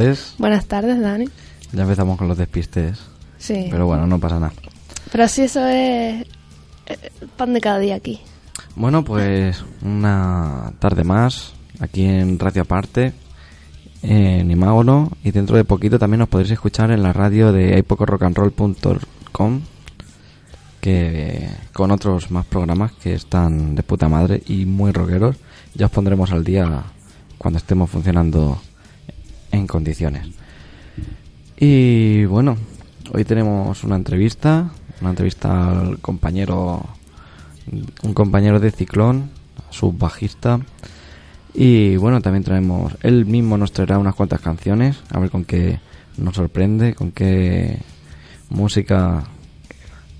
buenas tardes. Buenas tardes, Dani. Ya empezamos con los despistes. Sí. Pero bueno, no pasa nada. Pero sí, eso es eh, pan de cada día aquí. Bueno, pues una tarde más aquí en Radio Aparte, en Imágono, y dentro de poquito también nos podréis escuchar en la radio de ipocorockandroll.com que con otros más programas que están de puta madre y muy rockeros. Ya os pondremos al día cuando estemos funcionando en condiciones. Y bueno, hoy tenemos una entrevista, una entrevista al compañero, un compañero de Ciclón, su bajista. Y bueno, también traemos, él mismo nos traerá unas cuantas canciones, a ver con qué nos sorprende, con qué música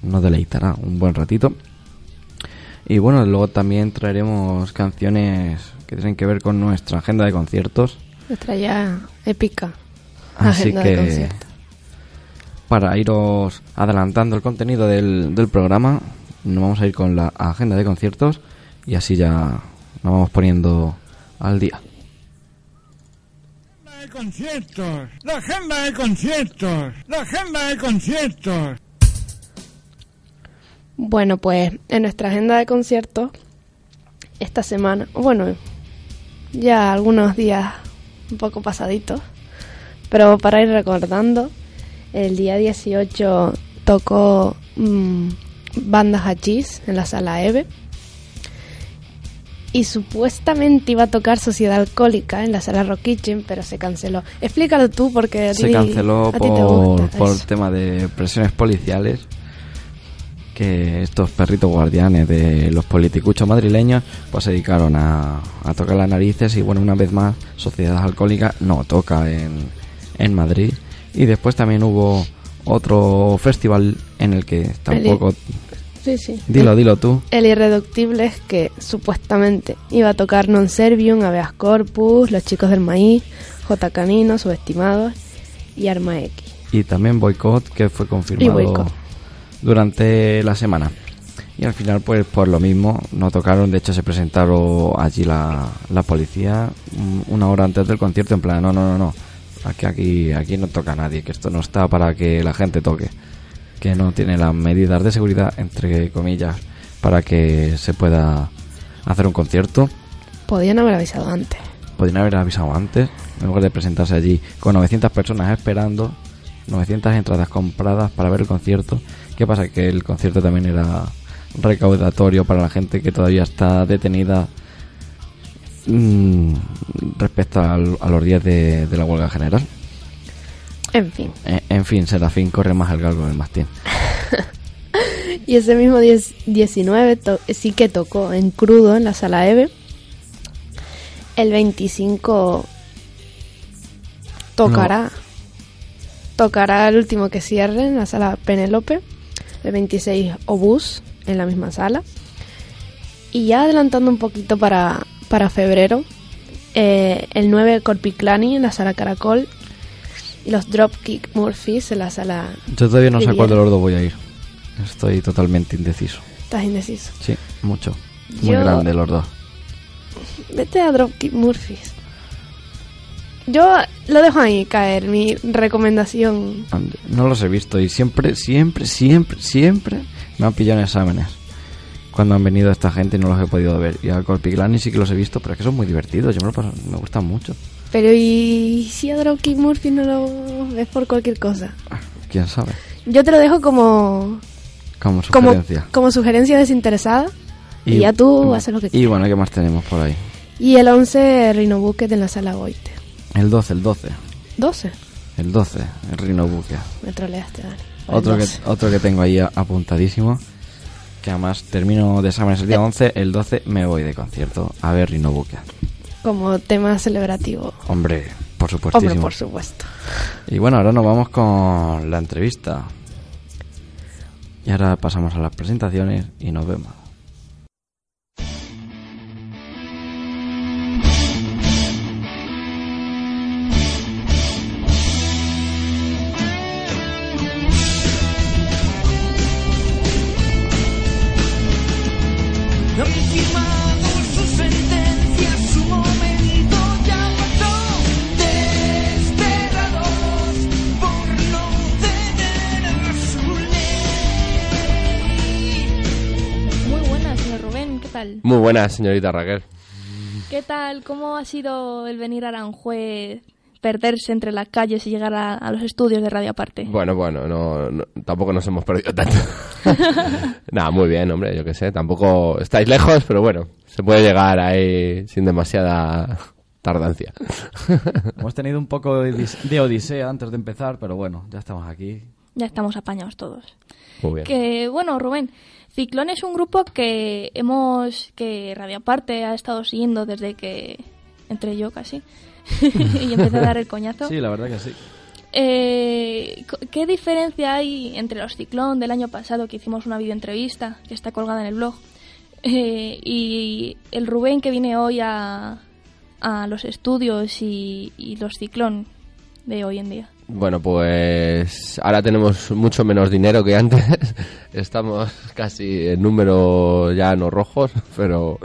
nos deleitará un buen ratito. Y bueno, luego también traeremos canciones que tienen que ver con nuestra agenda de conciertos. Nuestra ya épica Así agenda que para iros adelantando el contenido del, del programa, nos vamos a ir con la agenda de conciertos y así ya nos vamos poniendo al día. agenda de conciertos, la agenda de conciertos, la agenda de conciertos. Bueno, pues en nuestra agenda de conciertos, esta semana, bueno, ya algunos días un poco pasaditos, pero para ir recordando, el día 18 tocó mm, Banda Hachís en la sala EVE y supuestamente iba a tocar Sociedad Alcohólica en la sala Rock Kitchen, pero se canceló. Explícalo tú porque a Se canceló a ti te por, gusta por tema de presiones policiales. Que estos perritos guardianes de los politicuchos madrileños pues se dedicaron a, a tocar las narices y bueno, una vez más Sociedad Alcohólica no toca en, en Madrid. Y después también hubo otro festival en el que tampoco... Sí, sí. Dilo, dilo tú. El irreductible es que supuestamente iba a tocar Non Servium, Habeas Corpus, Los Chicos del Maíz, J. Canino, Subestimados y Arma X. Y también Boicot, que fue confirmado. Durante la semana. Y al final, pues por lo mismo, no tocaron. De hecho, se presentaron allí la, la policía mm, una hora antes del concierto. En plan, no, no, no, no. Aquí, aquí, aquí no toca nadie. Que esto no está para que la gente toque. Que no tiene las medidas de seguridad, entre comillas, para que se pueda hacer un concierto. Podían haber avisado antes. Podrían haber avisado antes, en lugar de presentarse allí con 900 personas esperando, 900 entradas compradas para ver el concierto. ¿Qué pasa? Que el concierto también era recaudatorio para la gente que todavía está detenida mm, respecto al- a los días de, de la huelga general. En fin. Eh, en fin, Serafín corre más el galgo del mastín. Y ese mismo 10 19 to- sí que tocó en crudo en la sala EVE. El 25 tocará. Tocará el último que cierre en la sala Penélope. El 26 Obús en la misma sala. Y ya adelantando un poquito para, para febrero. eh, el 9 Corpiclani en la sala Caracol. Y los Dropkick Murphys en la sala. Yo todavía no sé a cuál de los dos voy a ir. Estoy totalmente indeciso. Estás indeciso. Sí, mucho. Muy Yo- grande los dos. Vete a Dropkick Murphys. Yo lo dejo ahí caer, mi recomendación. No los he visto y siempre, siempre, siempre, siempre me han pillado en exámenes. Cuando han venido esta gente y no los he podido ver. Y a Corpiglani sí que los he visto, pero es que son muy divertidos. Yo me, lo paso- me gustan mucho. Pero ¿y si a Dropkick Murphys no lo ves por cualquier cosa? Ah, ¿Quién sabe? Yo te lo dejo como, Como sugerencia. como sugerencia desinteresada. Y, ya tú haces lo que Y quieras. bueno, ¿qué más tenemos por ahí? Y el 11, Rhino Bucket en la sala Goite. El 12, el 12. 12. El 12, el Rino Buque. Me troleaste, Dani. Otro que, 12. otro que tengo ahí apuntadísimo. Que además termino de exámenes el Eh. día 11, el 12 me voy de concierto a ver Rino Buque. Como tema celebrativo. Hombre, por supuestísimo. Hombre, por supuesto. Y bueno, ahora nos vamos con la entrevista. Y ahora pasamos a las presentaciones y nos vemos. Tal? Muy buenas, señorita Raquel. ¿Qué tal? ¿Cómo ha sido el venir a Aranjuez, perderse entre las calles y llegar a, a los estudios de Radio Aparte? Bueno, bueno, no, no- tampoco nos hemos perdido tanto. Nada, muy bien, hombre, yo qué sé. Tampoco estáis lejos, pero bueno, se puede llegar ahí sin demasiada tardancia. Hemos tenido un poco de odisea antes de empezar, pero bueno, ya estamos aquí. Ya estamos apañados todos. Muy bien. Que bueno, Rubén, Ciclón es un grupo que hemos, que Radio Aparte ha estado siguiendo desde que entré yo casi y empecé a dar el coñazo. Sí, la verdad que sí. Eh, ¿Qué diferencia hay entre los Ciclón del año pasado que hicimos una videoentrevista que está colgada en el blog eh, y el Rubén que viene hoy a, a los estudios y, y los Ciclón de hoy en día? Bueno, pues ahora tenemos mucho menos dinero que antes. Estamos casi en números ya no rojos, pero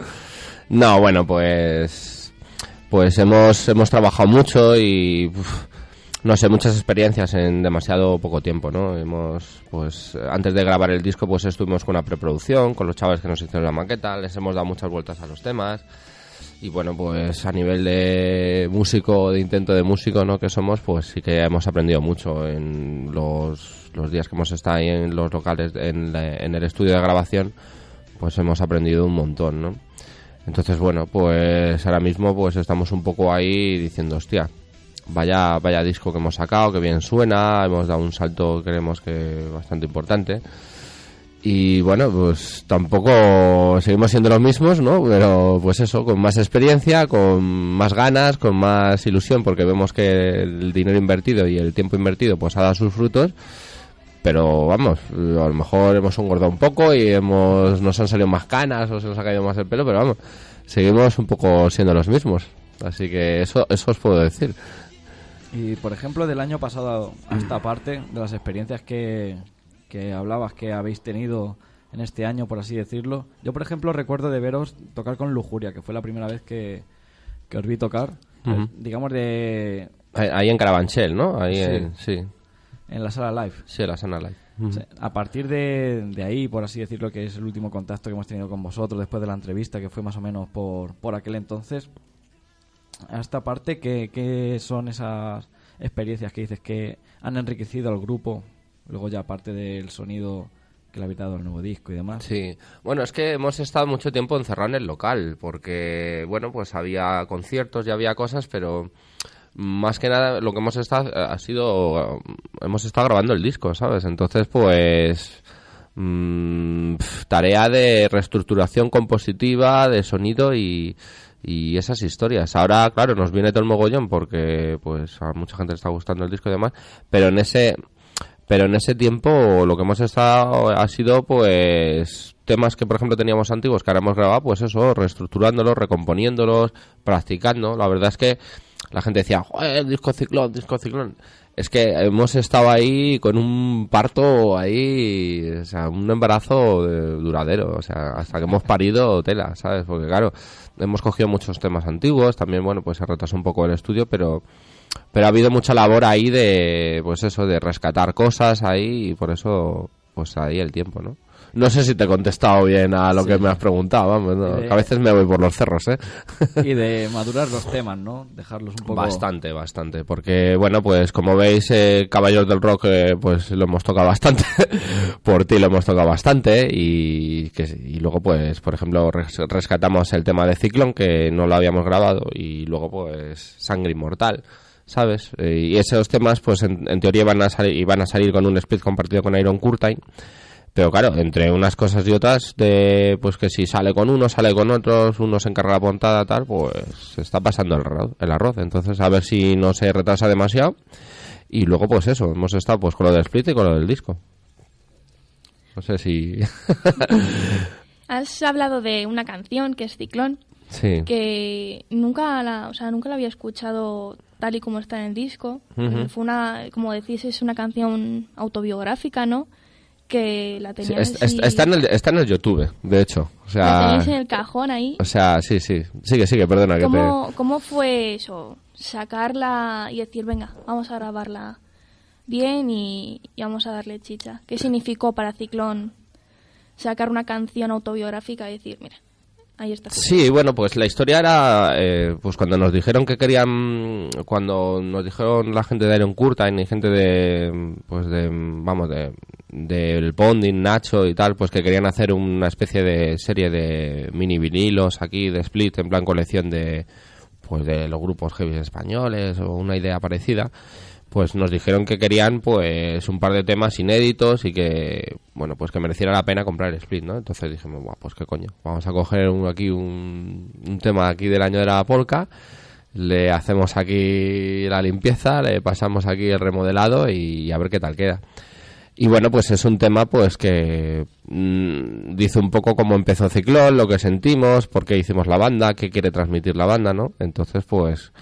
no, bueno, pues pues hemos hemos trabajado mucho y no sé, muchas experiencias en demasiado poco tiempo, ¿no? Hemos pues antes de grabar el disco pues estuvimos con una preproducción con los chavales que nos hicieron la maqueta, les hemos dado muchas vueltas a los temas. Y bueno, pues a nivel de músico, de intento de músico, ¿no? Que somos, pues sí que hemos aprendido mucho en los, los días que hemos estado ahí en los locales, en, la- en el estudio de grabación, pues hemos aprendido un montón, ¿no? Entonces, bueno, pues ahora mismo pues estamos un poco ahí diciendo, hostia, vaya, vaya disco que hemos sacado, que bien suena, hemos dado un salto, creemos que bastante importante. Y bueno, pues tampoco seguimos siendo los mismos, ¿no? Pero pues eso, con más experiencia, con más ganas, con más ilusión, porque vemos que el dinero invertido y el tiempo invertido pues ha dado sus frutos. Pero vamos, a lo mejor hemos engordado un poco y hemos nos han salido más canas o se nos ha caído más el pelo, pero vamos, seguimos un poco siendo los mismos. Así que eso, eso os puedo decir. Y por ejemplo, del año pasado a esta parte, de las experiencias que, que hablabas que habéis tenido en este año, por así decirlo. Yo, por ejemplo, recuerdo de veros tocar con Lujuria, que fue la primera vez que, que os vi tocar. Eh, Digamos de. Ahí, en Carabanchel, ¿no? Ahí Sí. en, sí, en la sala live. sí, la Sana Live. A partir de, de ahí, por así decirlo, que es el último contacto que hemos tenido con vosotros después de la entrevista, que fue más o menos por, por aquel entonces, a esta parte, ¿qué, qué son esas experiencias que dices que han enriquecido al grupo? Luego ya aparte del sonido que le habéis dado al nuevo disco y demás. Sí, bueno, es que hemos estado mucho tiempo encerrados en el local, porque, bueno, pues había conciertos y había cosas, pero más que nada lo que hemos estado eh, ha sido, hemos estado grabando el disco, ¿sabes? Entonces, pues, mm, pf, tarea de reestructuración compositiva, de sonido y, y esas historias. Ahora, claro, nos viene todo el mogollón porque, pues, a mucha gente le está gustando el disco y demás, pero en ese pero en ese tiempo lo que hemos estado ha sido pues temas que por ejemplo teníamos antiguos que ahora hemos grabado pues eso reestructurándolos recomponiéndolos practicando. La verdad es que la gente decía Joder, disco ciclón disco ciclón es que hemos estado ahí con un parto ahí o sea un embarazo eh, duradero o sea hasta que hemos parido tela sabes porque claro hemos cogido muchos temas antiguos también bueno pues se retrasó un poco el estudio pero pero ha habido mucha labor ahí de pues eso de rescatar cosas ahí y por eso pues ahí el tiempo no no sé si te he contestado bien a lo Sí. que me has preguntado vamos ¿no? Que a veces me voy por los cerros eh Y de madurar los temas, ¿no? Dejarlos un poco... Bastante, bastante, porque bueno, pues como veis, eh, Caballeros del Rock, eh, pues lo hemos tocado bastante, por ti lo hemos tocado bastante y que y luego pues, por ejemplo, res- rescatamos el tema de Ciclón que no lo habíamos grabado y luego pues Sangre Inmortal. ¿Sabes? Eh, y esos temas, pues en, en teoría iban a, salir, iban a salir con un split compartido con Iron Curtain. Pero claro, entre unas cosas y otras, de pues que si sale con uno, sale con otros, uno se encarga la puntada, tal, pues se está pasando el arroz, el arroz. Entonces, a ver si no se retrasa demasiado. Y luego, pues eso, hemos estado pues con lo del split y con lo del disco. No sé si... Has hablado de una canción que es Ciclón, sí. que nunca la, o sea, nunca la había escuchado tal y como está en el disco. Fue una, como decís, es una canción autobiográfica, ¿no? Que la Sí, es- está, en el, está en el YouTube, de hecho. O la sea, tenéis en el cajón ahí. o sea, sí, sí. Sigue, sigue, perdona que te... ¿Cómo, ¿Cómo fue eso? Sacarla y decir, venga, vamos a grabarla bien y, y vamos a darle chicha. ¿Qué significó para Ciclón sacar una canción autobiográfica y decir, mira, ahí está. Sí, bueno, pues la historia era, eh, pues cuando nos dijeron que querían, cuando nos dijeron la gente de Iron Curtain y gente de, pues de, vamos, de, del Bonding, Nacho y tal, pues que querían hacer una especie de serie de mini vinilos aquí de split en plan colección de, pues de los grupos heavy españoles o una idea parecida pues nos dijeron que querían pues un par de temas inéditos y que bueno pues que mereciera la pena comprar el split no entonces dijimos Buah, pues qué coño vamos a coger un, aquí un, un tema aquí del año de la polka le hacemos aquí la limpieza le pasamos aquí el remodelado y a ver qué tal queda y bueno, pues es un tema pues que mm, dice un poco cómo empezó Ciclón, lo que sentimos, por qué hicimos la banda, qué quiere transmitir la banda, ¿no? Entonces, pues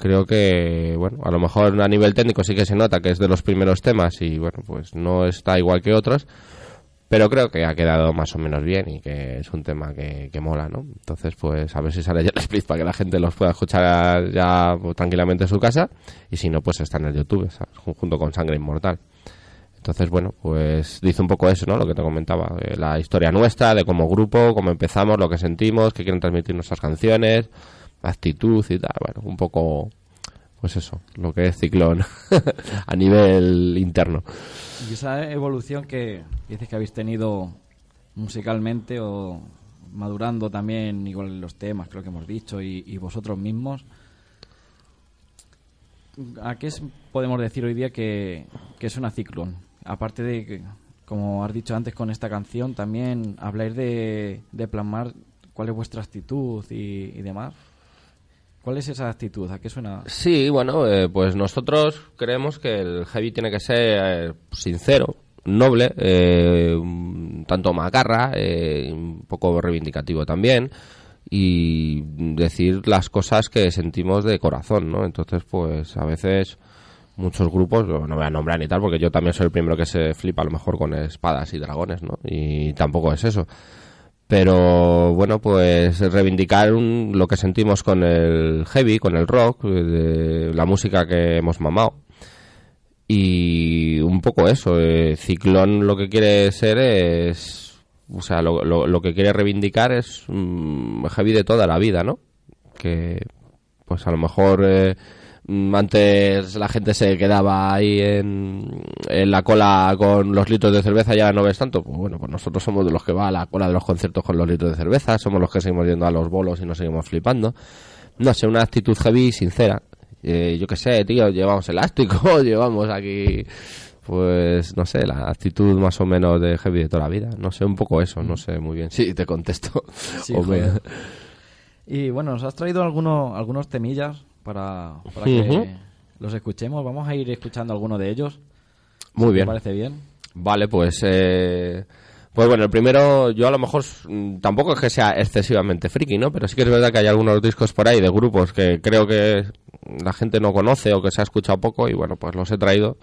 creo que, bueno, a lo mejor a nivel técnico sí que se nota que es de los primeros temas y, bueno, pues no está igual que otros, pero creo que ha quedado más o menos bien y que es un tema que, que mola, ¿no? Entonces, pues a ver si sale ya el split para que la gente los pueda escuchar ya tranquilamente en su casa y si no, pues está en el YouTube, ¿sabes? junto con Sangre Inmortal. Entonces, bueno, pues dice un poco eso, ¿no? Lo que te comentaba, eh, la historia nuestra, de como grupo, cómo empezamos, lo que sentimos, qué quieren transmitir nuestras canciones, actitud y tal, bueno, un poco, pues eso, lo que es Ciclón a nivel interno. Y esa evolución que dices que habéis tenido musicalmente o madurando también, igual los temas, creo que hemos dicho, y, vosotros mismos, ¿a qué podemos decir hoy día que, que es una Ciclón? Aparte de como has dicho antes con esta canción, también habláis de, de plasmar cuál es vuestra actitud y demás. ¿Cuál es esa actitud? ¿A qué suena? Sí, bueno, eh, pues nosotros creemos que el heavy tiene que ser eh, sincero, noble, eh, tanto macarra, eh, un poco reivindicativo también y decir las cosas que sentimos de corazón, ¿no? Entonces, pues a veces muchos grupos, no voy a nombrar ni tal, porque yo también soy el primero que se flipa a lo mejor con espadas y dragones, ¿no? Y tampoco es eso. Pero bueno, pues reivindicar un- lo que sentimos con el heavy, con el rock, la música que hemos mamado. Y un poco eso, eh, Ciclón lo que quiere ser es, o sea, lo, lo- lo que quiere reivindicar es un heavy de toda la vida, ¿no? Que pues a lo mejor eh, antes la gente se quedaba ahí en, en la cola con los litros de cerveza y ahora no ves tanto. Pues bueno, pues nosotros somos de los que va a la cola de los conciertos con los litros de cerveza, somos los que seguimos yendo a los bolos y nos seguimos flipando. No sé, una actitud heavy sincera. Eh, yo qué sé, tío, llevamos elástico, llevamos aquí, pues no sé, la actitud más o menos de heavy de toda la vida. No sé, un poco eso, no sé muy bien. Sí, te contesto. Sí, O me-. Y bueno, nos has traído algunos, algunos temillas para, para que los escuchemos. Vamos a ir escuchando alguno de ellos. Muy ¿Te bien. parece bien? Vale, pues eh, pues bueno, el primero yo a lo mejor mm, tampoco es que sea excesivamente friki, ¿no? Pero sí que es verdad que hay algunos discos por ahí de grupos que creo que la gente no conoce o que se ha escuchado poco y bueno, pues los he traído.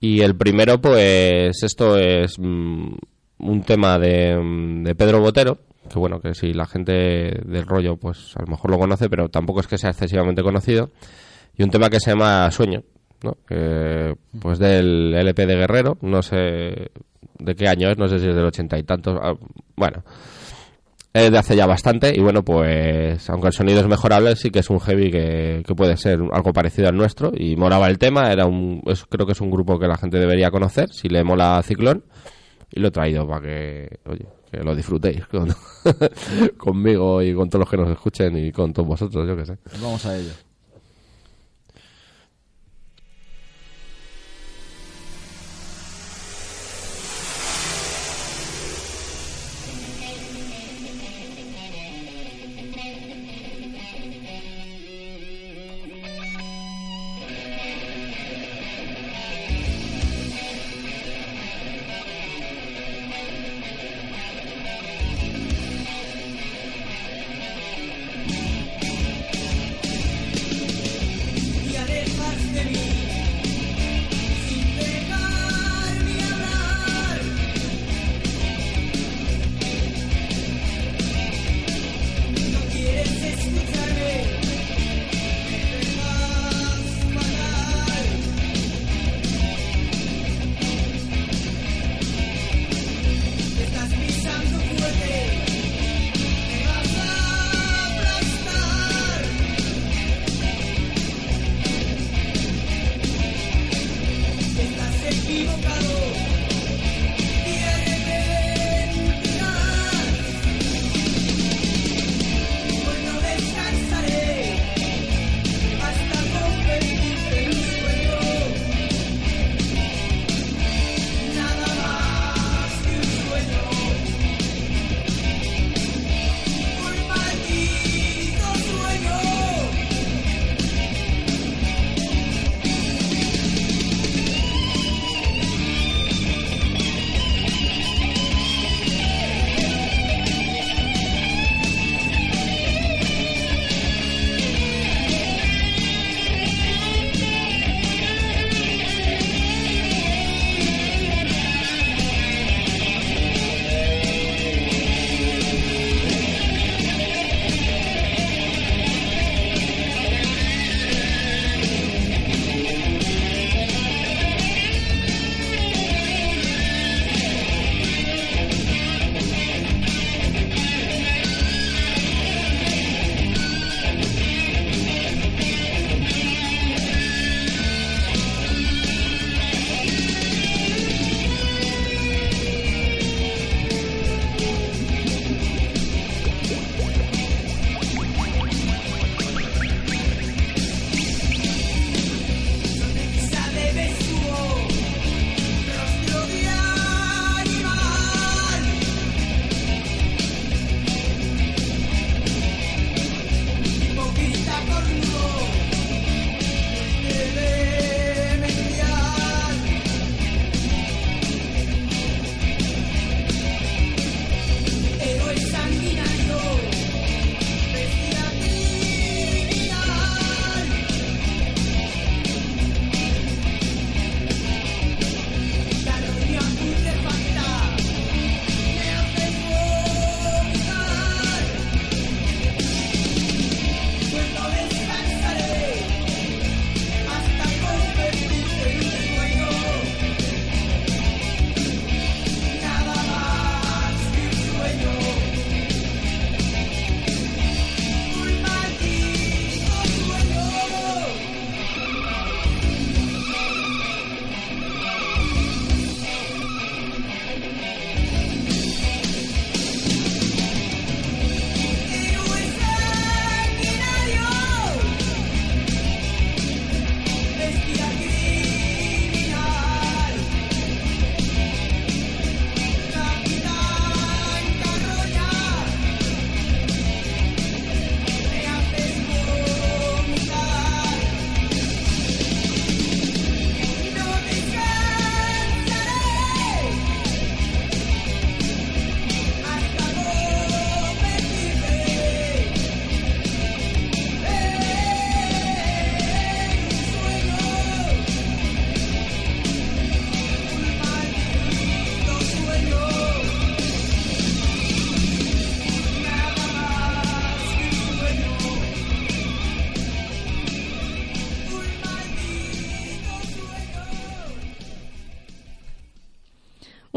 Y el primero pues esto es mm, un tema de, mm, de Pedro Botero, que bueno, que si la gente del rollo pues a lo mejor lo conoce, pero tampoco es que sea excesivamente conocido. Y un tema que se llama Sueño, ¿no? Que, pues del LP de Guerrero, no sé de qué año es, no sé si es del ochenta y tantos, ah, bueno, es de hace ya bastante y bueno, pues aunque el sonido es mejorable, sí que es un heavy que, que puede ser algo parecido al nuestro y molaba el tema, era un, es- creo que es un grupo que la gente debería conocer, si le mola Ciclón y lo he traído para que, oye, que lo disfrutéis con- conmigo y con todos los que nos escuchen y con todos vosotros, yo que sé. Vamos a ello.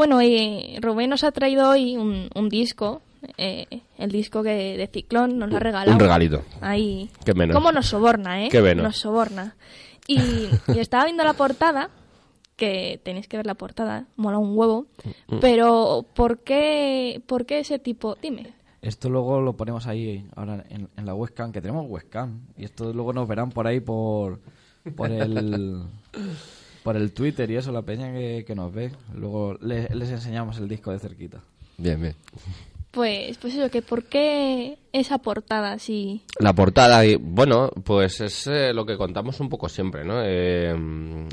Bueno, y Rubén nos ha traído hoy un, un disco, eh, el disco que de Ciclón nos lo ha regalado. Un regalito. Ahí. Qué menos. ¿Cómo nos soborna, eh? Qué menos. Nos soborna. Y, y estaba viendo la portada, que tenéis que ver la portada, mola un huevo. Mm. Pero, ¿por qué, ¿por qué ese tipo? Dime. Esto luego lo ponemos ahí ahora en, en la webcam, que tenemos webcam. Y esto luego nos verán por ahí por, por el por el Twitter y eso, la peña que, que nos ve. Luego le- les enseñamos el disco de cerquita. Bien, bien. Pues, pues eso, que ¿por qué esa portada así? La portada, y, bueno, pues es eh, lo que contamos un poco siempre, ¿no? Eh,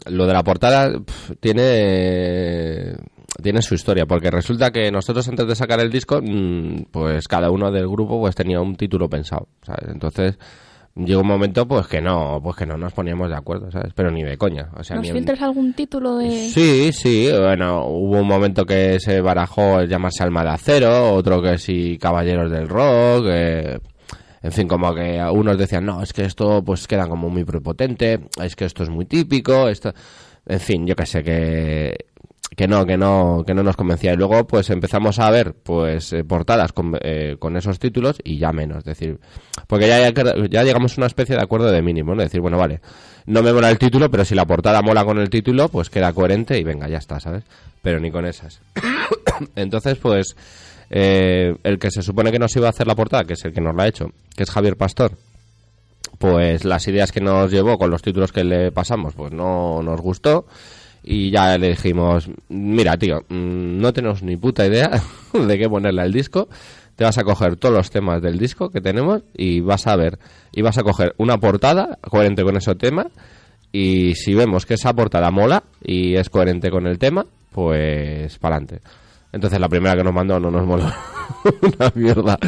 lo de la portada tiene tiene su historia, porque resulta que nosotros antes de sacar el disco, mm, pues cada uno del grupo pues tenía un título pensado, ¿sabes? Entonces llegó un momento pues que no, pues que no nos poníamos de acuerdo, ¿sabes? Pero ni de coña, o sea, ¿Nos en- filtras algún título de...? Sí, sí, bueno, hubo un momento que se barajó el llamarse Alma de Acero, otro que sí Caballeros del Rock, eh, en fin, como que unos decían, no, es que esto pues queda como muy prepotente, es que esto es muy típico, esto, en fin, yo que sé, que, que no, que no, que no nos convencía. Y luego, pues empezamos a ver, pues, eh, portadas con, eh, con esos títulos y ya menos. Es decir, porque ya, ya llegamos a una especie de acuerdo de mínimo, ¿no? Decir, bueno, vale, no me mola el título, pero si la portada mola con el título, pues queda coherente y venga, ya está, ¿sabes? Pero ni con esas. Entonces, pues, eh, el que se supone que nos iba a hacer la portada, que es el que nos la ha hecho, que es Javier Pastor, pues las ideas que nos llevó con los títulos que le pasamos, pues no nos gustó. Y ya le dijimos, mira, tío, mm, no tenemos ni puta idea de qué ponerle al disco. Te vas a coger todos los temas del disco que tenemos y vas a ver, y vas a coger una portada coherente con ese tema. Y si vemos que esa portada mola y es coherente con el tema, pues para adelante. Entonces la primera que nos mandó no nos moló una mierda.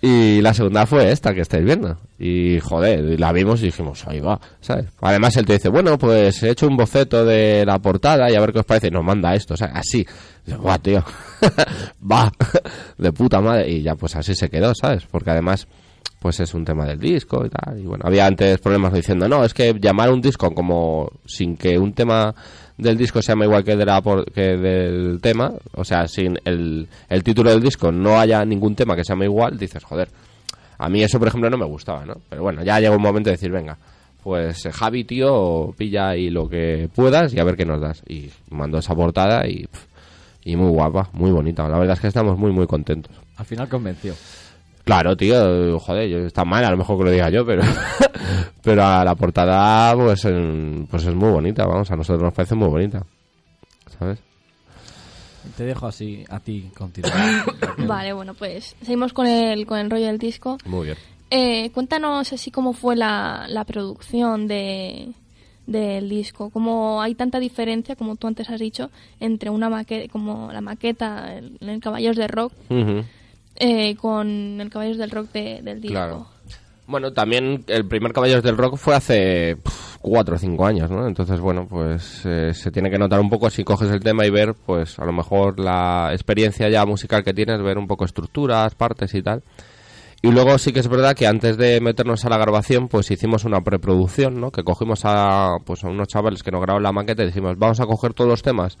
Y la segunda fue esta que estáis viendo. Y joder, la vimos y dijimos, ahí va, ¿sabes? Además él te dice, bueno, pues he hecho un boceto de la portada y a ver qué os parece. Y nos manda esto, sea, así. Yo, tío, va, de puta madre. Y ya pues así se quedó, ¿sabes? Porque además pues es un tema del disco y tal. Y bueno, había antes problemas diciendo, no, es que llamar un disco como sin que un tema del disco se llama igual que, de la que del tema, o sea, sin el, el título del disco no haya ningún tema que se llame igual, dices, joder, a mí eso, por ejemplo, no me gustaba, ¿no? Pero bueno, ya llega un momento de decir, venga, pues eh, Javi, tío, pilla ahí lo que puedas y a ver qué nos das. Y mando esa portada y, y muy guapa, muy bonita. La verdad es que estamos muy, muy contentos. Al final convenció. Claro, tío, joder, yo, está mal, a lo mejor que lo diga yo, pero pero a la portada pues, pues es muy bonita, vamos, a nosotros nos parece muy bonita, ¿sabes? Te dejo así a ti continuar. vale, bueno, pues seguimos con el, con el rollo del disco. Muy bien. Eh, cuéntanos así cómo fue la, la producción de, del disco, cómo hay tanta diferencia, como tú antes has dicho, entre una maqueta, como la maqueta, en el, Caballos de Rock, eh, con el Caballos del Rock del disco. Bueno, también el primer Caballos del Rock fue hace cuatro o cinco años, ¿no? Entonces, bueno, pues eh, se tiene que notar un poco si coges el tema y ver, pues a lo mejor la experiencia ya musical que tienes, ver un poco estructuras, partes y tal. Y luego sí que es verdad que antes de meternos a la grabación, pues hicimos una preproducción, ¿no? Que cogimos a, pues a unos chavales que nos grabaron la maqueta y dijimos, vamos a coger todos los temas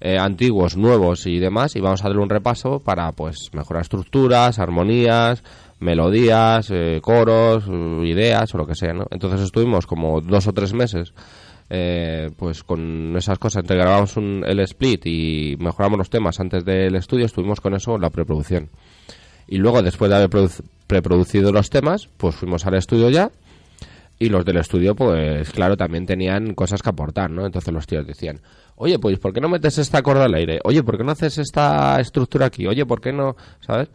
eh, antiguos, nuevos y demás y vamos a darle un repaso para pues mejorar estructuras, armonías, melodías, eh, coros, ideas o lo que sea, ¿no? Entonces estuvimos como dos o tres meses eh, pues con esas cosas, entre grabamos el split y mejoramos los temas antes del estudio, estuvimos con eso la preproducción. Y luego, después de haber preproducido los temas, pues fuimos al estudio ya y los del estudio, pues claro, también tenían cosas que aportar, ¿no? Entonces los tíos decían, oye, pues ¿por qué no metes esta corda al aire? Oye, ¿por qué no haces esta estructura aquí? Oye, ¿por qué no? ¿Sabes?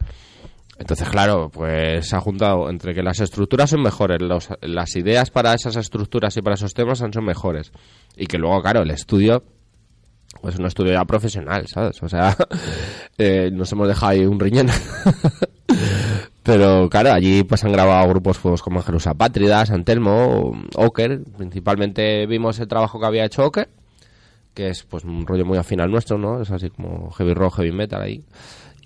Entonces, claro, pues se ha juntado entre que las estructuras son mejores, las ideas para esas estructuras y para esos temas son, mejores. Y que luego, claro, el estudio pues un estudio ya profesional, ¿sabes? O sea, eh, nos hemos dejado ahí un riñón. Pero claro, allí pues han grabado grupos pues, como Jerusalén Pátrida, Santelmo, Oker. Principalmente vimos el trabajo que había hecho Oker, que es pues un rollo muy afín al nuestro, ¿no? Es así como heavy rock, heavy metal ahí.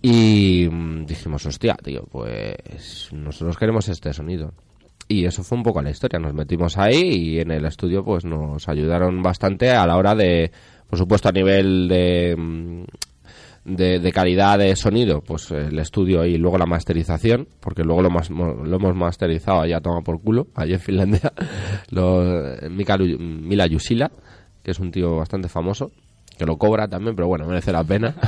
Y mm, dijimos, hostia, tío, pues nosotros queremos este sonido. Y eso fue un poco la historia. Nos metimos ahí y en el estudio pues nos ayudaron bastante a la hora de, por supuesto, a nivel de, mm, de, calidad de sonido, pues el estudio y luego la masterización, porque luego lo, lo hemos masterizado allá toma por culo, allí en Finlandia, lo, Mila Yusila, que es un tío bastante famoso, que lo cobra también, pero bueno, merece la pena.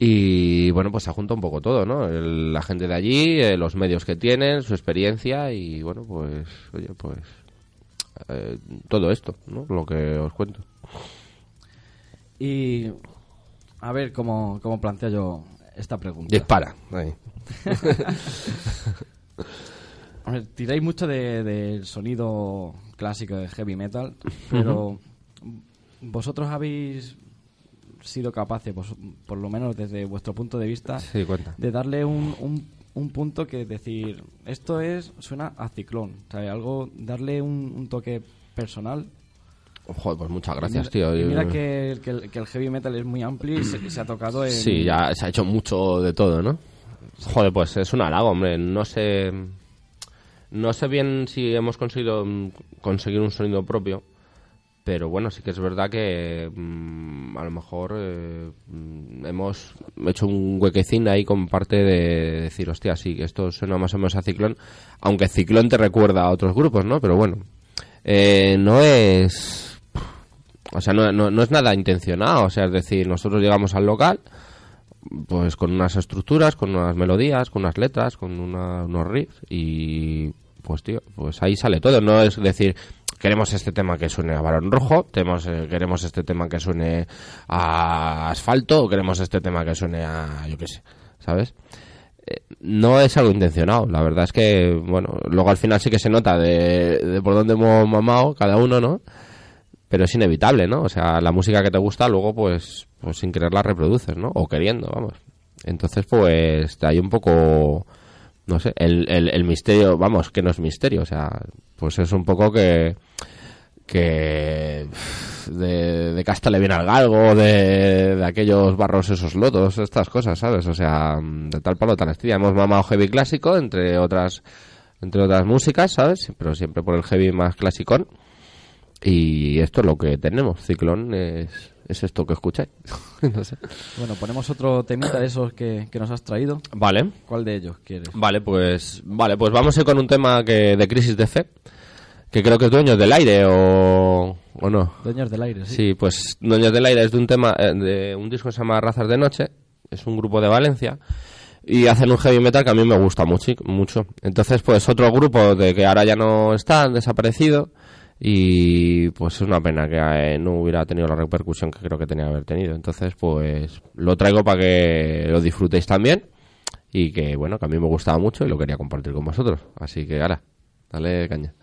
Y bueno, pues se junta un poco todo, ¿no? la gente de allí, eh, los medios que tienen, su experiencia y bueno, pues, oye, pues eh, todo esto, ¿no? Lo que os cuento. Y a ver cómo, cómo planteo yo esta pregunta. Dispara. Ahí. a ver, tiráis mucho del de, sonido clásico de heavy metal, pero vosotros habéis sido capaces, por lo menos desde vuestro punto de vista, de darle un, un, punto que decir, esto es suena a ciclón, ¿sabes? Algo, darle un, toque personal. Joder, pues muchas gracias, tío. mira que, el, heavy metal es muy amplio y se, ha tocado en... Sí, ya se ha hecho mucho de todo, ¿no? Joder, pues es un halago, hombre. No sé... No sé bien si hemos conseguido conseguir un sonido propio, pero bueno, sí que es verdad que mm, a lo mejor eh, mm, hemos hecho un huequecín ahí con parte de decir, hostia, sí, que esto suena más o menos a Ciclón, aunque Ciclón te recuerda a otros grupos, ¿no? Pero bueno, eh, no es... O sea, no, no, no es nada intencionado, o sea, es decir, nosotros llegamos al local, pues con unas estructuras, con unas melodías, con unas letras, con una- unos riffs y pues tío, pues ahí sale todo, no es decir queremos este tema que suene a Barón Rojo, tenemos, eh, queremos este tema que suene a Asfalto, o queremos este tema que suene a yo qué sé, ¿sabes? Eh, no es algo intencionado, la verdad es que, bueno, luego al final sí que se nota de, de por dónde hemos mamado cada uno, ¿no? Pero es inevitable, ¿no? O sea, la música que te gusta luego, pues, pues sin querer la reproduces, ¿no? O queriendo, vamos. Entonces, pues, hay un poco, no sé, el, el, el misterio, vamos, que no es misterio, o sea, pues es un poco que, que de, de casta le viene al galgo, de, de aquellos barros esos lotos, estas cosas, ¿sabes? O sea, de tal palo tal astilla. Hemos mamado heavy clásico, entre otras, entre otras músicas, ¿sabes? Pero siempre por el heavy más clasicón. Y esto es lo que tenemos. Ciclón es, es esto que escucháis. no sé. Bueno, ponemos otro temita de esos que, que nos has traído. Vale. ¿Cuál de ellos quieres? Vale, pues vale, pues vamos a ir con un tema que de crisis de fe, que creo que es Dueños del Aire o, o no. Dueños del aire, sí. Sí, pues Dueños del Aire es de un tema eh, de un disco que se llama Razas de Noche, es un grupo de Valencia y hacen un heavy metal que a mí me gusta mucho, mucho. Entonces, pues otro grupo de que ahora ya no está, han desaparecido y pues es una pena que eh, no hubiera tenido la repercusión que creo que tenía que haber tenido. Entonces, pues lo traigo para que lo disfrutéis también y que bueno, que a mí me gustaba mucho y lo quería compartir con vosotros. Así que ahora, dale caña.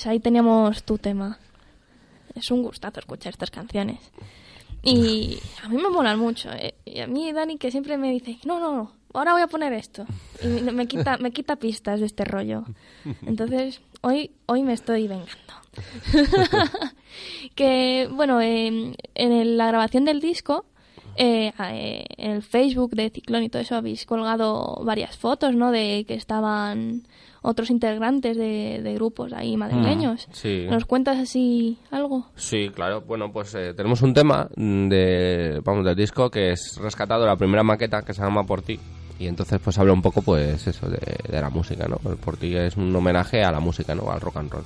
Pues ahí teníamos tu tema. Es un gustazo escuchar estas canciones. Y a mí me molan mucho. eh. Y a mí Dani que siempre me dice, no, no, no, ahora voy a poner esto. Y me, quita, me quita pistas de este rollo. Entonces, hoy, hoy me estoy vengando. que, bueno, en la grabación del disco, eh, eh, en el Facebook de Ciclón y todo eso habéis colgado varias fotos, ¿no? De que estaban otros integrantes de, de grupos ahí madrileños. sí. ¿Nos cuentas así algo? Sí, claro. Bueno, pues eh, tenemos un tema mm, de, vamos, del disco que es rescatado de la primera maqueta que se llama Por ti. Y entonces pues habla un poco pues eso de, de la música, ¿no? El Por ti es un homenaje a la música, ¿no? Al rock and roll.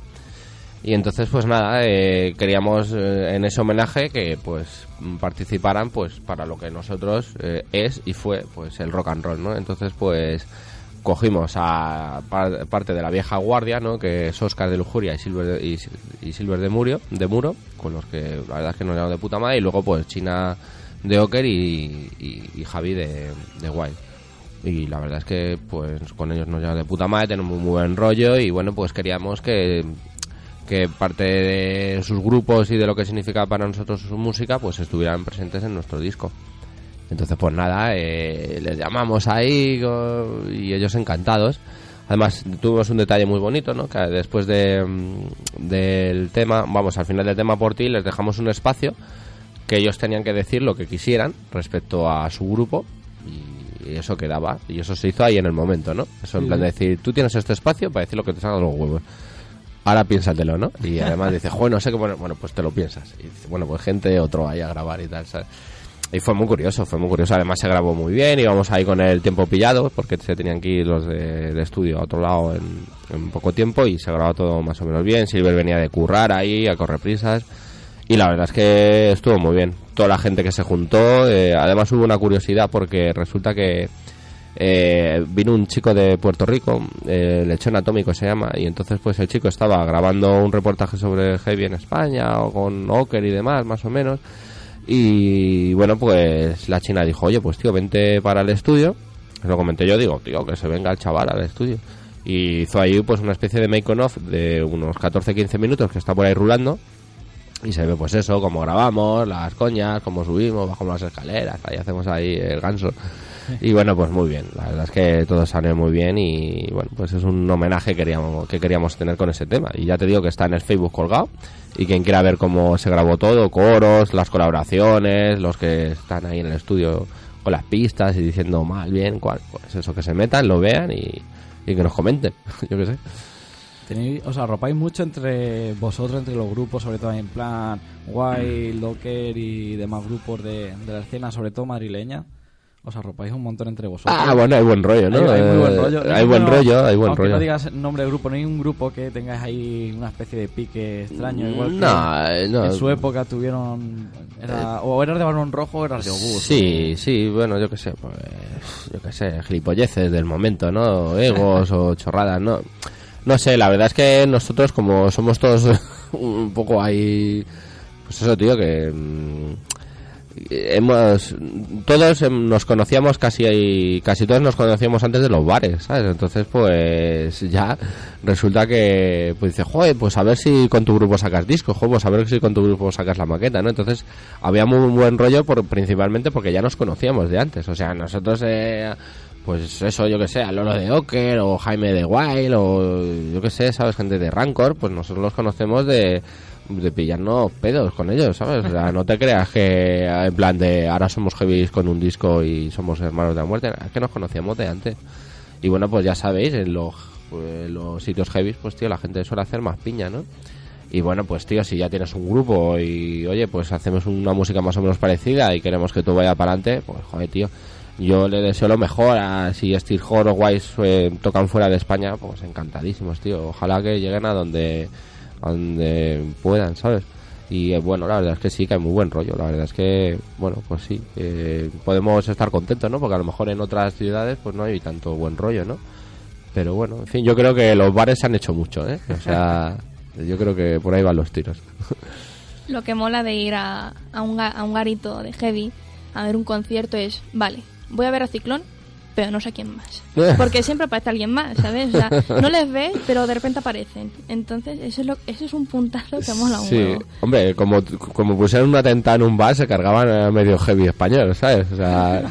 Y entonces pues nada, eh, queríamos eh, en ese homenaje que pues participaran pues para lo que nosotros eh, es y fue pues el rock and roll, ¿no? Entonces pues cogimos a par- parte de la vieja guardia, ¿no? Que es Oscar de Lujuria y Silver de, y, y Silver de Muro, de Muro, con los que la verdad es que nos llevamos de puta madre, y luego pues China de Oker y, y- Javi de, de Wild. Y la verdad es que pues con ellos nos llevamos de puta madre, tenemos muy buen rollo y bueno, pues queríamos que que parte de sus grupos y de lo que significa para nosotros su música, pues estuvieran presentes en nuestro disco. Entonces, pues nada, eh, les llamamos ahí y ellos encantados. Además, tuvimos un detalle muy bonito, ¿no? Que después de, mm, del tema, vamos, al final del tema por ti, les dejamos un espacio que ellos tenían que decir lo que quisieran respecto a su grupo y eso quedaba. Y eso se hizo ahí en el momento, ¿no? Eso en plan de decir, tú tienes este espacio para decir lo que te salga de los huevos. Ahora piénsatelo, ¿no? Y además dice, joder, no sé qué poner. Bueno, pues te lo piensas. Y dice, bueno, pues gente, otro ahí a grabar y tal, ¿sabes? Y fue muy curioso, fue muy curioso. Además se grabó muy bien, íbamos ahí con el tiempo pillado, porque se tenían que ir los de, de estudio a otro lado en, en poco tiempo y se grabó todo más o menos bien. Silver venía de currar ahí, a correr prisas. Y la verdad es que estuvo muy bien. Toda la gente que se juntó, eh, además hubo una curiosidad porque resulta que eh, vino un chico de Puerto Rico, eh, Lechón Atómico se llama, y entonces pues el chico estaba grabando un reportaje sobre Heavy en España o con Oker y demás, más o menos. Y bueno, pues la china dijo, oye, pues tío, vente para el estudio. Lo comenté yo, digo, tío, que se venga el chaval al estudio. Y hizo ahí pues una especie de make-on-off de unos 14-15 minutos que está por ahí rulando. Y se ve pues eso, cómo grabamos, las coñas, cómo subimos, bajamos las escaleras, ahí hacemos ahí el ganso. Y bueno, pues muy bien, la verdad es que todo salió muy bien y bueno, pues es un homenaje que queríamos, que queríamos tener con ese tema. Y ya te digo que está en el Facebook colgado y quien quiera ver cómo se grabó todo, coros, las colaboraciones, los que están ahí en el estudio con las pistas y diciendo mal, bien, cuál, pues eso, que se metan, lo vean y, que nos comenten, yo qué sé. Tenéis, os arropáis mucho entre vosotros, entre los grupos, sobre todo en plan Wild, Locker y demás grupos de, de la escena, sobre todo madrileña. Os arropáis un montón entre vosotros. Ah, bueno, hay buen rollo, ¿no? Hay, hay muy buen Eh, rollo. Hay buen rollo, hay buen aunque rollo. no digas nombre de grupo, no hay un grupo que tengáis ahí una especie de pique extraño. Igual que No, no. en su época tuvieron. Era, o eras de balón rojo o eras de obús. Sí, sí, bueno, yo qué sé, pues, yo qué sé, gilipolleces del momento, ¿no? Egos o chorradas, ¿no? No sé, la verdad es que nosotros como somos todos un poco ahí, pues eso, tío, que mm, hemos, todos em, nos conocíamos casi, casi todos nos conocíamos antes de los bares, ¿sabes? Entonces, pues ya resulta que, pues dice, joder, pues a ver si con tu grupo sacas discos, joder, pues a ver si con tu grupo sacas la maqueta, ¿no? Entonces, había muy buen rollo por, principalmente porque ya nos conocíamos de antes, o sea, nosotros, eh, pues eso, yo que sé, a Lolo de Oker o Jaime de Wild o yo que sé, ¿sabes? Gente de Rancor, pues nosotros los conocemos de, de pillarnos pedos con ellos, ¿sabes? O sea, no te creas que en plan de ahora somos heavies con un disco y somos hermanos de la muerte, es que nos conocíamos de antes. Y bueno, pues ya sabéis, en los, los sitios heavies, pues tío, la gente suele hacer más piña, ¿no? Y bueno, pues tío, si ya tienes un grupo y oye, pues hacemos una música más o menos parecida y queremos que tú vaya para adelante, pues joder, tío, yo le deseo lo mejor a si Steel Horror o Wise eh, tocan fuera de España, pues encantadísimos, tío. Ojalá que lleguen a donde, a donde puedan, ¿sabes? Y eh, bueno, la verdad es que sí, que hay muy buen rollo. La verdad es que, bueno, pues sí, eh, podemos estar contentos, ¿no? Porque a lo mejor en otras ciudades pues no hay tanto buen rollo, ¿no? Pero bueno, en fin, yo creo que los bares se han hecho mucho, ¿eh? O sea, yo creo que por ahí van los tiros. Lo que mola de ir a, a, un, a un garito de heavy a ver un concierto es, vale, voy a ver a Ciclón, pero no sé quién más. Porque siempre aparece alguien más, ¿sabes? O sea, no les ves, pero de repente aparecen. Entonces, eso es, lo, eso es un puntazo que mola un Sí, huevo. hombre, como, como pusieron una atentado en un bar, se cargaban a medio heavy español, ¿sabes? O sea,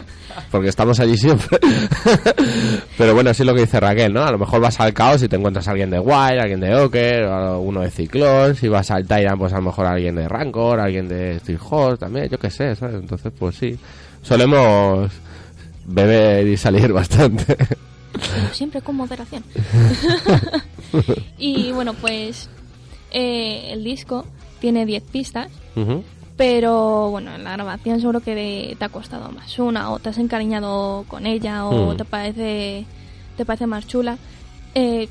porque estamos allí siempre. Pero bueno, sí lo que dice Raquel, ¿no? A lo mejor vas al caos y te encuentras a alguien de Wild, alguien de Oker, uno de Ciclón. Si vas al Tyrant, pues a lo mejor alguien de Rancor, alguien de Steel Horse también, yo qué sé, ¿sabes? Entonces, pues sí. Solemos beber y salir bastante. Pero siempre con moderación. y bueno, pues eh, el disco tiene 10 pistas, pero bueno, en la grabación seguro que de- te ha costado más una, o te has encariñado con ella, o Hmm. te parece te parece más chula. Eh,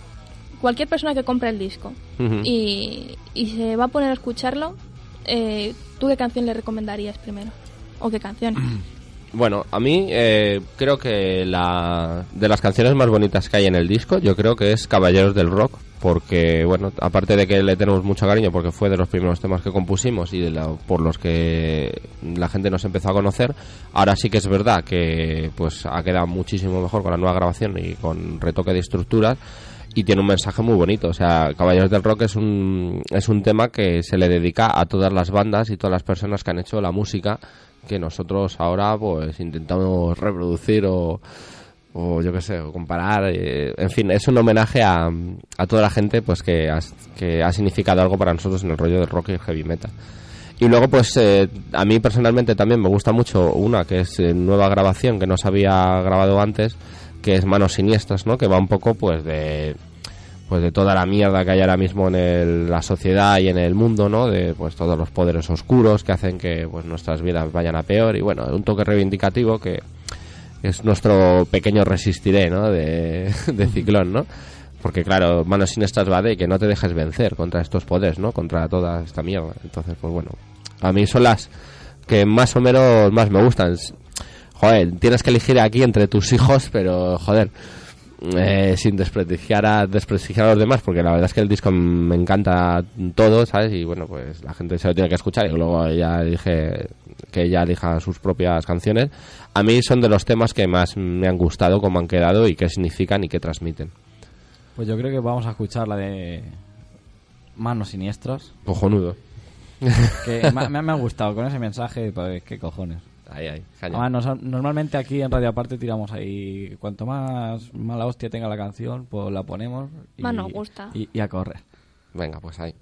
cualquier persona que compre el disco y se va a poner a escucharlo, eh, ¿tú qué canción le recomendarías primero? ¿O qué canción? Bueno, a mí eh, creo que la de las canciones más bonitas que hay en el disco, yo creo que es Caballeros del Rock, porque bueno, aparte de que le tenemos mucho cariño porque fue de los primeros temas que compusimos y de por los que la gente nos empezó a conocer, ahora sí que es verdad que pues ha quedado muchísimo mejor con la nueva grabación y con retoque de estructuras y tiene un mensaje muy bonito. O sea, Caballeros del Rock es un, es un tema que se le dedica a todas las bandas y todas las personas que han hecho la música que nosotros ahora pues intentamos reproducir o, o yo qué sé, o comparar. eh, en fin, es un homenaje a, a toda la gente pues que ha, que ha significado algo para nosotros en el rollo del rock y heavy metal. Y luego, pues eh, a mí personalmente también me gusta mucho una que es eh, nueva grabación que no se había grabado antes, que es Manos Siniestras, ¿no? Que va un poco pues de pues de toda la mierda que hay ahora mismo en el- la sociedad y en el mundo, ¿no? De pues todos los poderes oscuros que hacen que pues nuestras vidas vayan a peor y bueno, un toque reivindicativo que es nuestro pequeño resistiré, ¿no? De, ciclón, ¿no? Porque claro, manos siniestras va de que no te dejes vencer contra estos poderes, ¿no? Contra toda esta mierda. Entonces, pues bueno, a mí son las que más o menos más me gustan. Joder, tienes que elegir aquí entre tus hijos, pero joder, eh, sin desprestigiar a, desprestigiar a los demás, porque la verdad es que el disco me encanta todo, ¿sabes? Y bueno, pues la gente se lo tiene que escuchar y luego ya dije que ella elija sus propias canciones. A mí son de los temas que más me han gustado, cómo han quedado y qué significan y qué transmiten. Pues yo creo que vamos a escuchar la de Manos Siniestras. Cojonudo. Que me, me- me ha gustado con ese mensaje, pues qué cojones. Ahí, ahí, caña. Además, nos- normalmente aquí en Radio Aparte tiramos ahí, cuanto más mala hostia tenga la canción, pues la ponemos. Y, Más nos gusta. Y, y a correr. Venga, pues ahí.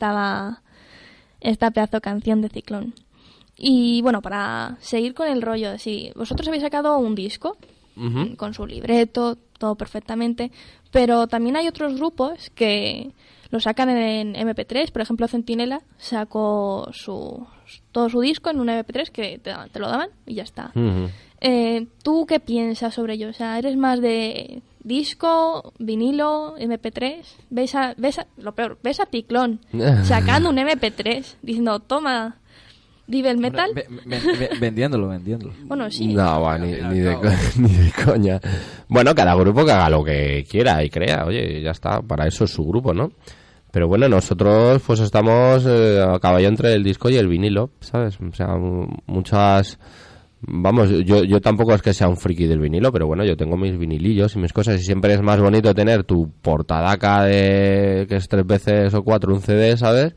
Estaba esta pedazo canción de Ciclón. Y bueno, para seguir con el rollo, sí, vosotros habéis sacado un disco Ujú. con su libreto, todo perfectamente, pero también hay otros grupos que lo sacan en MP3, por ejemplo Centinela sacó su, todo su disco en un MP3 que te, te lo daban y ya está. Eh, ¿Tú qué piensas sobre ello? O sea, ¿eres más de disco, vinilo, MP3? ¿Ves a, ves a- lo peor, ves a Ciclón sacando un MP3 diciendo, toma, vive el metal? Ve- ve- ve- vendiéndolo, vendiéndolo. Bueno, sí. No, va, ni, ni de, co- ni de coña. Bueno, cada grupo que haga lo que quiera y crea, oye, ya está, para eso es su grupo, ¿no? Pero bueno, nosotros pues estamos eh, a caballo entre el disco y el vinilo, ¿sabes? O sea, mu- muchas... Vamos, yo, yo tampoco es que sea un friki del vinilo, pero bueno, yo tengo mis vinilillos y mis cosas y siempre es más bonito tener tu portadaca de que es tres veces o cuatro un CD, ¿sabes?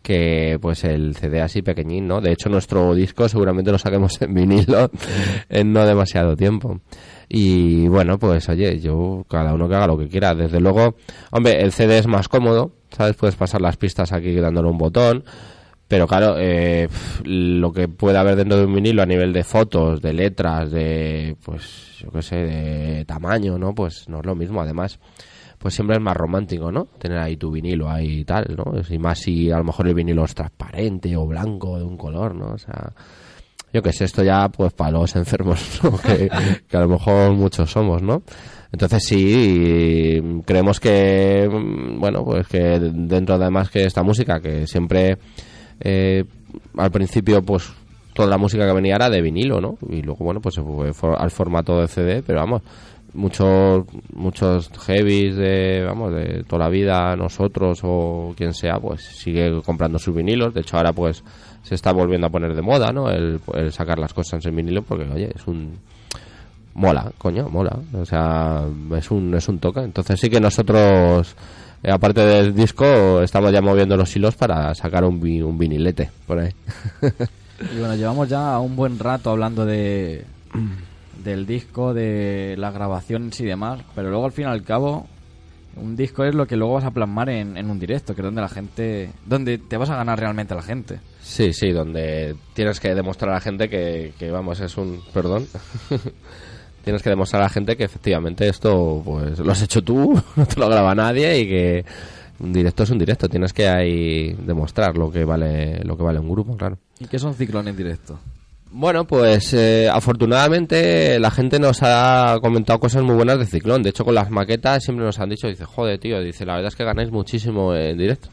Que pues el CD así pequeñín, ¿no? De hecho, nuestro disco seguramente lo saquemos en vinilo en no demasiado tiempo. Y bueno, pues oye, yo cada uno que haga lo que quiera. Desde luego, hombre, el CD es más cómodo, ¿sabes? Puedes pasar las pistas aquí dándole un botón. Pero claro, eh, lo que puede haber dentro de un vinilo a nivel de fotos, de letras, de, pues, yo qué sé, de tamaño, ¿no? Pues no es lo mismo. Además, pues siempre es más romántico, ¿no? Tener ahí tu vinilo ahí y tal, ¿no? Y más si a lo mejor el vinilo es transparente o blanco de un color, ¿no? O sea, yo qué sé, esto ya pues para los enfermos, que, que a lo mejor muchos somos, ¿no? Entonces sí, creemos que, mm, bueno, pues que dentro además que esta música, que siempre eh, al principio pues toda la música que venía era de vinilo, ¿no? Y luego, bueno, pues se fue al formato de CD, pero vamos, muchos muchos heavies de, vamos, de toda la vida, nosotros o quien sea, pues sigue comprando sus vinilos. De hecho, ahora pues se está volviendo a poner de moda, ¿no? El, el sacar las cosas en vinilo porque, oye, es un... Mola, coño, mola. O sea, es un, es un toque. Entonces sí que nosotros, eh, aparte del disco, estamos ya moviendo los hilos para sacar un, vi- un vinilete por ahí. Y bueno, llevamos ya un buen rato hablando de del disco, de las grabaciones y demás, pero luego al fin y al cabo un disco es lo que luego vas a plasmar en, en un directo, que es donde la gente, donde te vas a ganar realmente a la gente. Sí, sí, donde tienes que demostrar a la gente que, que vamos, es un... Perdón. tienes que demostrar a la gente que efectivamente esto, pues, lo has hecho tú, no te lo graba nadie y que un directo es un directo. Tienes que ahí demostrar lo que vale, lo que vale un grupo, claro. ¿Y qué son ciclones en directo? Bueno, pues eh, afortunadamente la gente nos ha comentado cosas muy buenas de Ciclón. De hecho, con las maquetas siempre nos han dicho, dice, joder, tío, dice, la verdad es que ganáis muchísimo en directo.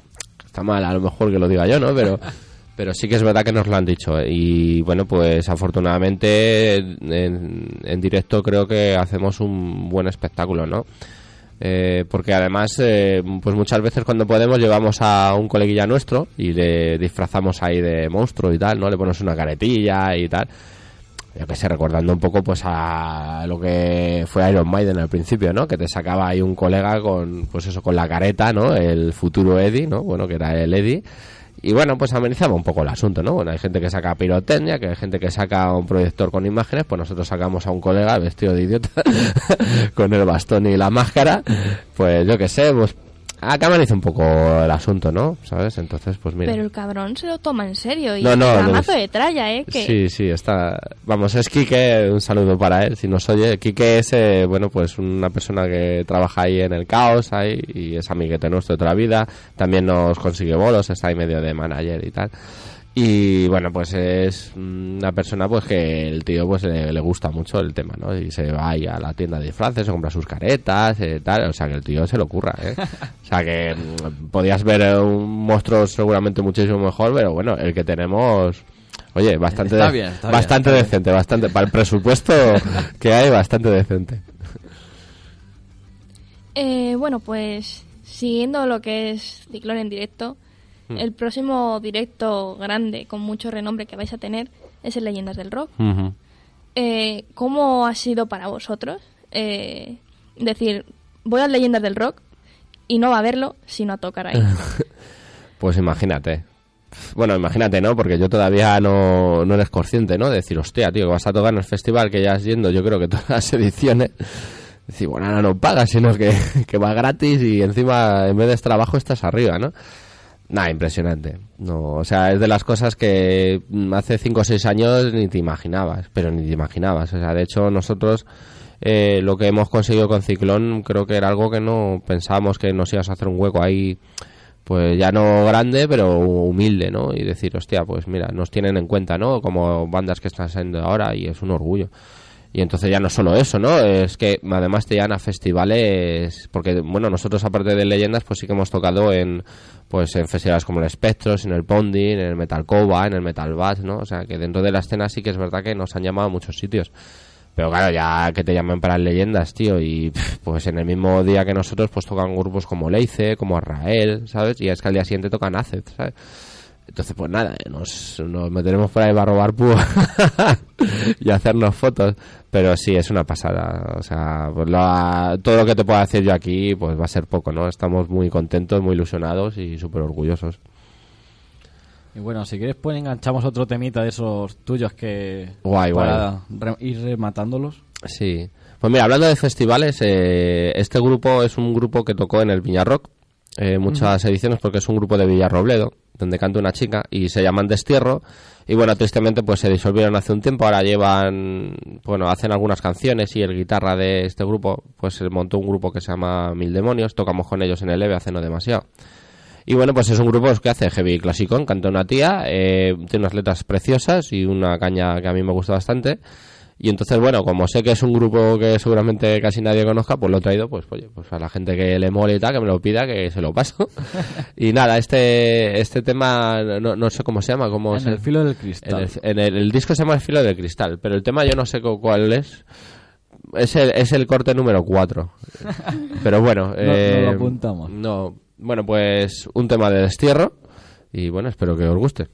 Está mal, a lo mejor que lo diga yo, ¿no? Pero, pero sí que es verdad que nos lo han dicho. Y bueno, pues afortunadamente en, en directo creo que hacemos un buen espectáculo, ¿no? Eh, porque además, eh, pues muchas veces cuando podemos llevamos a un coleguilla nuestro y le disfrazamos ahí de monstruo y tal, ¿no? Le ponemos una caretilla y tal. Yo que sé, recordando un poco pues a lo que fue Iron Maiden al principio, ¿no? Que te sacaba ahí un colega con, pues eso, con la careta, ¿no? El futuro Eddie, ¿no? Bueno, que era el Eddie. Y bueno, pues amenizaba un poco el asunto, ¿no? Bueno, hay gente que saca pirotecnia, que hay gente que saca un proyector con imágenes, pues nosotros sacamos a un colega vestido de idiota con el bastón y la máscara, pues yo que sé, pues acá ameniza un poco el asunto, ¿no? ¿Sabes? Entonces, pues mira. Pero el cabrón se lo toma en serio y No, no, no, mazo de tralla, ¿eh? Que Sí, sí, está. Vamos, es Quique, un saludo para él, si nos oye. Quique es, eh, bueno, pues una persona que trabaja ahí en el caos ahí, y es amiguete nuestro de toda la vida. También nos consigue bolos, está ahí medio de manager y tal. Y bueno, pues es una persona pues que el tío pues le, le gusta mucho el tema, ¿no? Y se va ahí a la tienda de disfraces, se compra sus caretas, eh, tal, o sea que el tío se lo ocurra, ¿eh? O sea que mm, podías ver un monstruo seguramente muchísimo mejor, pero bueno, el que tenemos, oye, bastante, Está bien, está bien, bastante está bien. decente, bastante, para el presupuesto que hay, bastante decente. Eh, bueno, pues siguiendo lo que es Ciclón en directo, Hmm. el próximo directo grande con mucho renombre que vais a tener es el Leyendas del Rock. Eh, ¿Cómo ha sido para vosotros eh, decir, voy a Leyendas del Rock y no va a verlo, sino a tocar ahí? Pues imagínate. Bueno, imagínate, ¿no? Porque yo todavía no, no eres consciente, ¿no? De decir, hostia, tío, que vas a tocar en el festival que ya has yendo, yo creo que todas las ediciones. Decir, bueno, ahora no pagas, sino que, que va gratis y encima, en vez de trabajo, estás arriba, ¿no? Nada, impresionante. No, o sea, es de las cosas que mm, hace 5 o 6 años ni te imaginabas, pero ni te imaginabas. O sea, de hecho, nosotros eh, lo que hemos conseguido con Ciclón creo que era algo que no pensábamos que nos ibas a hacer un hueco ahí, pues ya no grande, pero humilde, ¿no? Y decir, hostia, pues mira, nos tienen en cuenta, ¿no? Como bandas que están saliendo ahora y es un orgullo. Y entonces ya no solo eso, ¿no? Es que además te llevan a festivales, porque bueno, nosotros aparte de leyendas, pues sí que hemos tocado en pues en festivales como el Spectros, en el Ponding, en el Metal Cova, en el Metal Bass, ¿no? O sea, que dentro de la escena sí que es verdad que nos han llamado a muchos sitios. Pero claro, ya que te llamen para leyendas, tío, y pues en el mismo día que nosotros, pues tocan grupos como Leice, como Arrael, ¿sabes? Y es que al día siguiente tocan Acet, ¿sabes? Entonces, pues nada, nos, nos meteremos por ahí para robar púa y hacernos fotos. Pero sí, es una pasada. O sea, pues lo- todo lo que te pueda decir yo aquí, pues va a ser poco, ¿no? Estamos muy contentos, muy ilusionados y súper orgullosos. Y bueno, si quieres, pues enganchamos otro temita de esos tuyos que. Guay, para re- ir rematándolos. Sí. Pues mira, hablando de festivales, eh, este grupo es un grupo que tocó en el Viñarrock eh, muchas ediciones porque es un grupo de Villarrobledo, donde canta una chica y se llaman Destierro. Y bueno, tristemente pues se disolvieron hace un tiempo, ahora llevan, bueno, hacen algunas canciones y el guitarra de este grupo pues se montó un grupo que se llama Mil Demonios, tocamos con ellos en el EVE hace no demasiado. Y bueno, pues es un grupo que hace heavy clasicón, canta una tía, eh, tiene unas letras preciosas y una caña que a mí me gusta bastante. Y entonces, bueno, como sé que es un grupo que seguramente casi nadie conozca, pues lo he traído, pues oye, pues a la gente que le mole y tal, que me lo pida, que se lo paso. y nada, este este tema, no, no sé cómo se llama, cómo En se- el filo del en cristal. el, en el- el disco se llama El filo del cristal, pero el tema yo no sé cu- cuál es. Es el, es el corte número 4. Pero bueno. eh, no lo apuntamos. No, bueno, pues un tema de destierro. Y bueno, espero que os guste.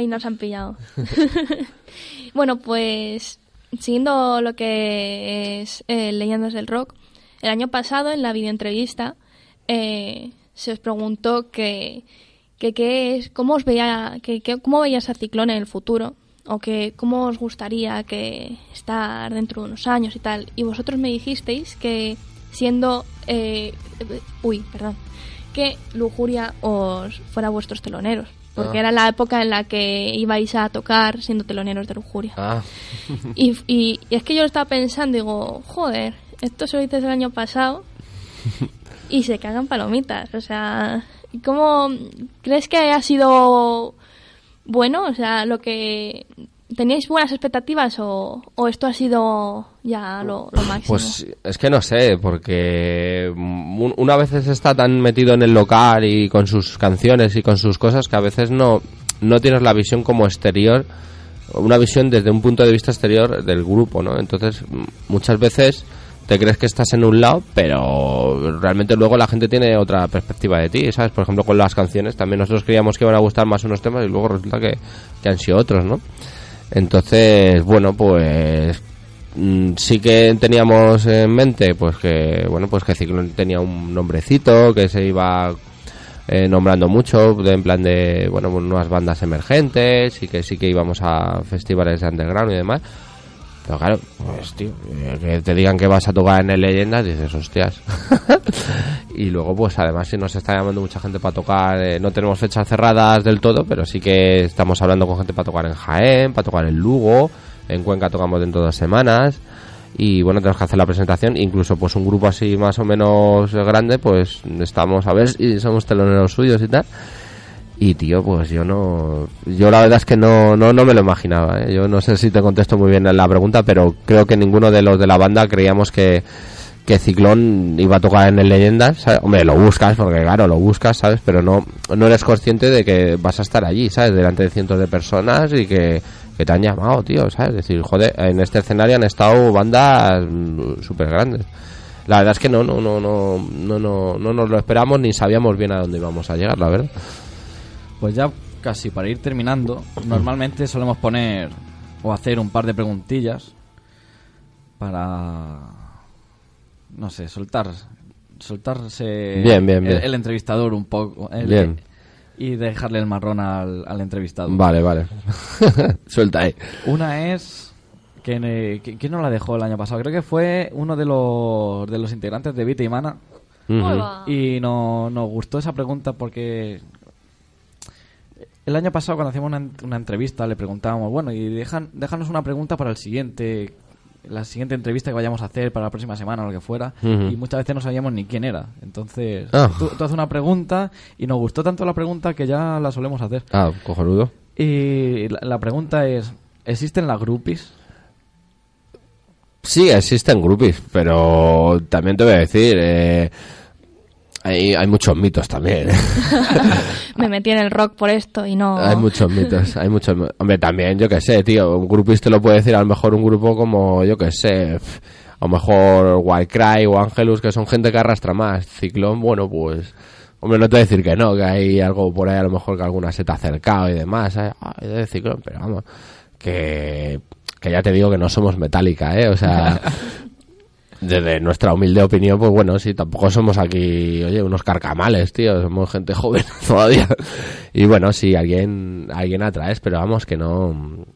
Ahí nos han pillado. bueno, pues siguiendo lo que es eh, Leyendas del Rock, el año pasado en la videoentrevista eh, se os preguntó que, que, es, cómo os veía, que, que- cómo veías a Ciclón en el futuro o que cómo os gustaría que estar dentro de unos años y tal. Y vosotros me dijisteis que siendo, eh, uy, perdón, que Lujuria os fuera vuestros teloneros. Porque Ah. era la época en la que ibais a tocar siendo teloneros de Lujuria. Ah, Y, y- y es que yo lo estaba pensando, digo, joder, esto se lo dices el año pasado y se cagan palomitas. O sea, ¿cómo crees que ha sido bueno? O sea, lo que. ¿Teníais buenas expectativas o, o esto ha sido ya lo, máximo? Pues es que no sé, porque un- una vez está tan metido en el local y con sus canciones y con sus cosas que a veces no, no tienes la visión como exterior, una visión desde un punto de vista exterior del grupo, ¿no? Entonces, muchas veces te crees que estás en un lado, pero realmente luego la gente tiene otra perspectiva de ti, ¿sabes? Por ejemplo, con las canciones, también nosotros creíamos que iban a gustar más unos temas y luego resulta que, que han sido otros, ¿no? Entonces, bueno, pues mm, sí que teníamos en mente pues que bueno pues que Ciclón tenía un nombrecito que se iba eh, nombrando mucho en plan de bueno pues, nuevas bandas emergentes y que sí que íbamos a festivales de underground y demás pero claro pues tío eh, que te digan que vas a tocar en el Leyendas dices hostias y luego pues además si nos está llamando mucha gente para tocar eh, no tenemos fechas cerradas del todo pero sí que estamos hablando con gente para tocar en Jaén para tocar en Lugo en Cuenca tocamos dentro de dos semanas. Y bueno tenemos que hacer la presentación. Incluso pues un grupo así más o menos grande pues estamos a ver si somos teloneros suyos y tal y tío pues yo no yo la verdad es que no no, no me lo imaginaba ¿eh? yo no sé si te contesto muy bien la pregunta pero creo que ninguno de los de la banda creíamos que que Ciclón iba a tocar en el Leyendas, ¿sabes? hombre, lo buscas, porque claro, lo buscas, ¿sabes? Pero no, no eres consciente de que vas a estar allí, ¿sabes? Delante de cientos de personas y que, que te han llamado, tío, ¿sabes? Es decir, joder, en este escenario han estado bandas súper grandes. La verdad es que no, no, no, no, no, no, no nos lo esperamos ni sabíamos bien a dónde íbamos a llegar, la verdad. Pues ya casi para ir terminando, normalmente solemos poner o hacer un par de preguntillas para, no sé, soltar, soltarse Bien, bien, bien. El, el entrevistador un poco el- Bien. y dejarle el marrón al, al entrevistado. Vale, vale. Suelta ahí. Una es que, que- ¿quién nos la dejó el año pasado? Creo que fue uno de los de los integrantes de Vita y Mana y no, nos gustó esa pregunta porque el año pasado cuando hacíamos una, una entrevista le preguntábamos, bueno, y dejan, déjanos una pregunta para el siguiente, la siguiente entrevista que vayamos a hacer para la próxima semana o lo que fuera, y muchas veces no sabíamos ni quién era. Entonces, Ah. tú, tú haces una pregunta y nos gustó tanto la pregunta que ya la solemos hacer. Ah, cojonudo. Y la, la pregunta es, ¿existen las groupies? Sí, existen groupies, pero también te voy a decir, eh, hay, hay muchos mitos también. ¿eh? Me metí en el rock por esto y no... hay muchos mitos, hay muchos. Hombre, también, yo qué sé, tío, un groupies te lo puede decir a lo mejor un grupo como, yo qué sé, a lo mejor Wildcry o Angelus, que son gente que arrastra más. Ciclón, bueno, pues... Hombre, no te voy a decir que no, que hay algo por ahí a lo mejor que alguna se te ha acercado y demás, ¿eh? Ay, de Ciclón, pero vamos, que, que ya te digo que no somos metálica, ¿eh? O sea, desde nuestra humilde opinión, pues bueno, sí, tampoco somos aquí, oye, unos carcamales, tío, somos gente joven todavía. Y bueno, sí, alguien, alguien atraes, pero vamos, que no...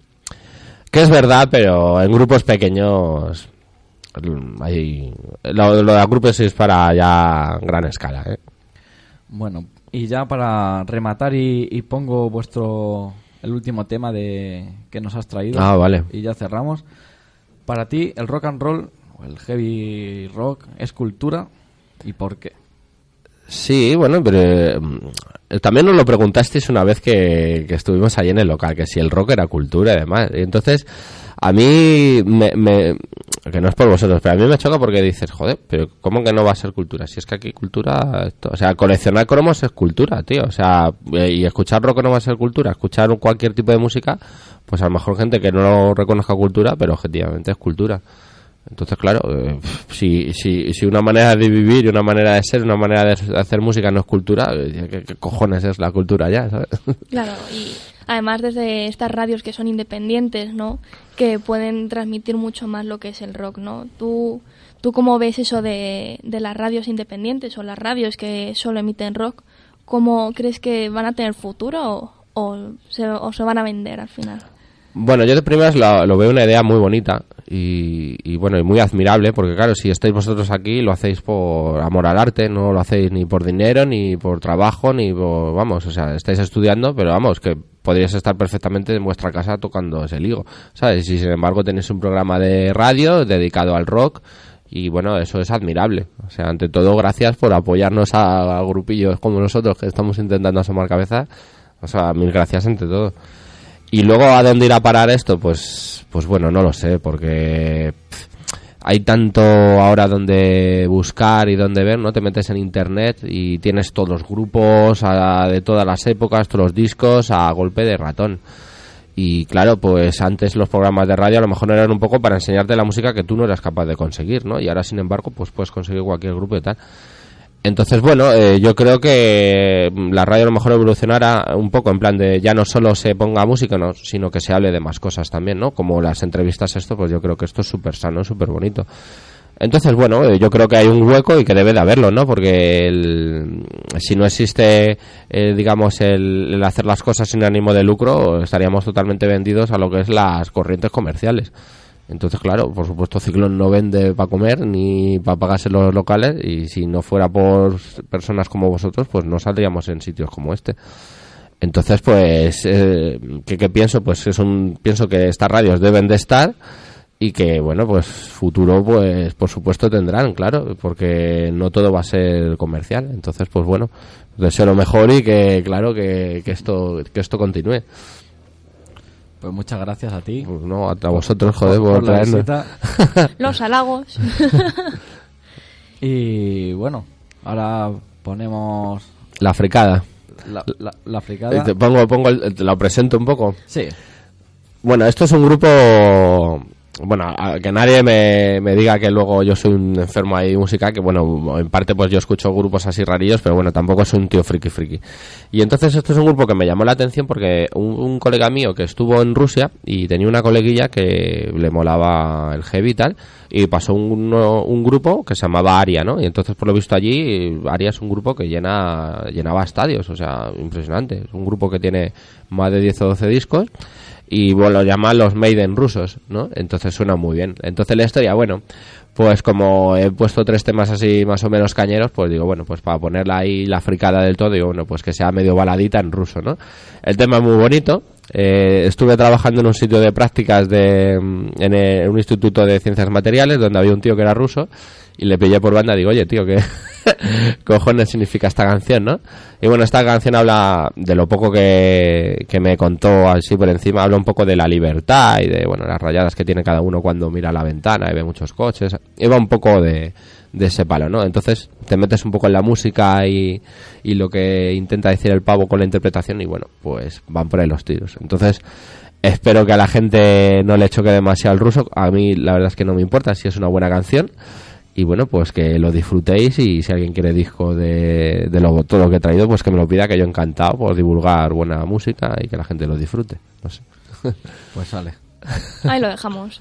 Que es verdad, pero en grupos pequeños... Hay, lo, lo de grupos es para ya gran escala, ¿eh? Bueno, y ya para rematar y, y pongo vuestro el último tema de que nos has traído. Ah, vale. Y ya cerramos. Para ti, el rock and roll el heavy rock es cultura y por qué. Sí, bueno, pero eh, también nos lo preguntasteis una vez que, que estuvimos ahí en el local, que si el rock era cultura y demás. Y entonces, a mí, me, que no es por vosotros, pero a mí me choca porque dices, joder, pero ¿cómo que no va a ser cultura? Si es que aquí cultura, o sea, coleccionar cromos es cultura, tío. O sea, eh, y escuchar rock no va a ser cultura. Escuchar cualquier tipo de música, pues a lo mejor gente que no reconozca cultura, pero objetivamente es cultura. Entonces, claro, eh, si, si, si una manera de vivir y una manera de ser, una manera de hacer música no es cultura, eh, ¿qué, cojones es la cultura ya? Claro, y además desde estas radios que son independientes, ¿no? Que pueden transmitir mucho más lo que es el rock, ¿no? ¿Tú, tú cómo ves eso de, de las radios independientes o las radios que solo emiten rock? ¿Cómo crees que van a tener futuro o, o se, o se van a vender al final? Bueno, yo de primeras lo, veo una idea muy bonita y, y bueno, y muy admirable, porque claro, si estáis vosotros aquí lo hacéis por amor al arte, no lo hacéis ni por dinero, ni por trabajo, ni por, vamos, o sea, estáis estudiando, pero vamos, que podríais estar perfectamente en vuestra casa tocando ese ligo, ¿sabes? Y sin embargo tenéis un programa de radio dedicado al rock y bueno, eso es admirable. O sea, ante todo, gracias por apoyarnos a, a grupillos como nosotros que estamos intentando asomar cabeza. O sea, mil gracias ante todo. Y luego a dónde irá a parar esto, pues, pues bueno, no lo sé, porque hay tanto ahora donde buscar y donde ver, ¿no? Te metes en internet y tienes todos los grupos de todas las épocas, todos los discos a golpe de ratón. Y claro, pues antes los programas de radio a lo mejor eran un poco para enseñarte la música que tú no eras capaz de conseguir, ¿no? Y ahora, sin embargo, pues puedes conseguir cualquier grupo y tal. Entonces, bueno, eh, yo creo que mm, la radio a lo mejor evolucionará un poco en plan de ya no solo se ponga música, no, sino que se hable de más cosas también, ¿no? Como las entrevistas, esto, pues yo creo que esto es súper sano, súper bonito. Entonces, bueno, eh, yo creo que hay un hueco y que debe de haberlo, ¿no? Porque el- si no existe, eh, digamos, el, el hacer las cosas sin ánimo de lucro, estaríamos totalmente vendidos a lo que es las corrientes comerciales. Entonces, claro, por supuesto, Ciclón no vende para comer ni para pagarse los locales y si no fuera por personas como vosotros, pues no saldríamos en sitios como este. Entonces, pues, eh, ¿qué, qué pienso? Pues es un, pienso que estas radios deben de estar y que, bueno, pues futuro, pues, por supuesto tendrán, claro, porque no todo va a ser comercial. Entonces, pues bueno, deseo lo mejor y que, claro, que, que esto, que esto continúe. Pues muchas gracias a ti. Pues no, a vosotros, joder, por, por traernos. Los halagos. Y bueno, ahora ponemos La fricada. la, la, la fricada. Te pongo, pongo el- te lo presento un poco. Sí, Bueno, esto es un grupo. Bueno, a- que nadie me, me diga que luego yo soy un enfermo ahí de música, que bueno, en parte pues yo escucho grupos así rarillos, pero bueno, tampoco soy un tío friki friki. Y entonces esto es un grupo que me llamó la atención porque un, un colega mío que estuvo en Rusia y tenía una coleguilla que le molaba el heavy y tal, y pasó un, un grupo que se llamaba Aria, ¿no? Y entonces por lo visto allí, Aria es un grupo que llena, llenaba estadios, o sea, impresionante. Es un grupo que tiene más de 10 o 12 discos y bueno, lo llaman los Maiden rusos, ¿no? Entonces suena muy bien. Entonces la historia, bueno, pues como he puesto tres temas así más o menos cañeros, pues digo, bueno, pues para ponerla ahí la fricada del todo, digo, bueno, pues que sea medio baladita en ruso, ¿no? El tema es muy bonito. Eh, estuve trabajando en un sitio de prácticas de, mm, en, eh, un instituto de ciencias materiales donde había un tío que era ruso y le pillé por banda digo, oye, tío, ¿qué cojones significa esta canción, no? Y bueno, esta canción habla de lo poco que, que me contó así por encima, habla un poco de la libertad y de, bueno, las rayadas que tiene cada uno cuando mira la ventana y ve muchos coches. Va un poco de, de ese palo, ¿no? Entonces te metes un poco en la música y, y lo que intenta decir el pavo con la interpretación y bueno, pues van por ahí los tiros. Entonces, espero que a la gente no le choque demasiado el ruso. A mí la verdad es que no me importa si es una buena canción. Y bueno, pues que lo disfrutéis y si alguien quiere disco de, de lo, todo lo que he traído, pues que me lo pida, que yo encantado por divulgar buena música y que la gente lo disfrute. No sé. pues sale. Ahí lo dejamos.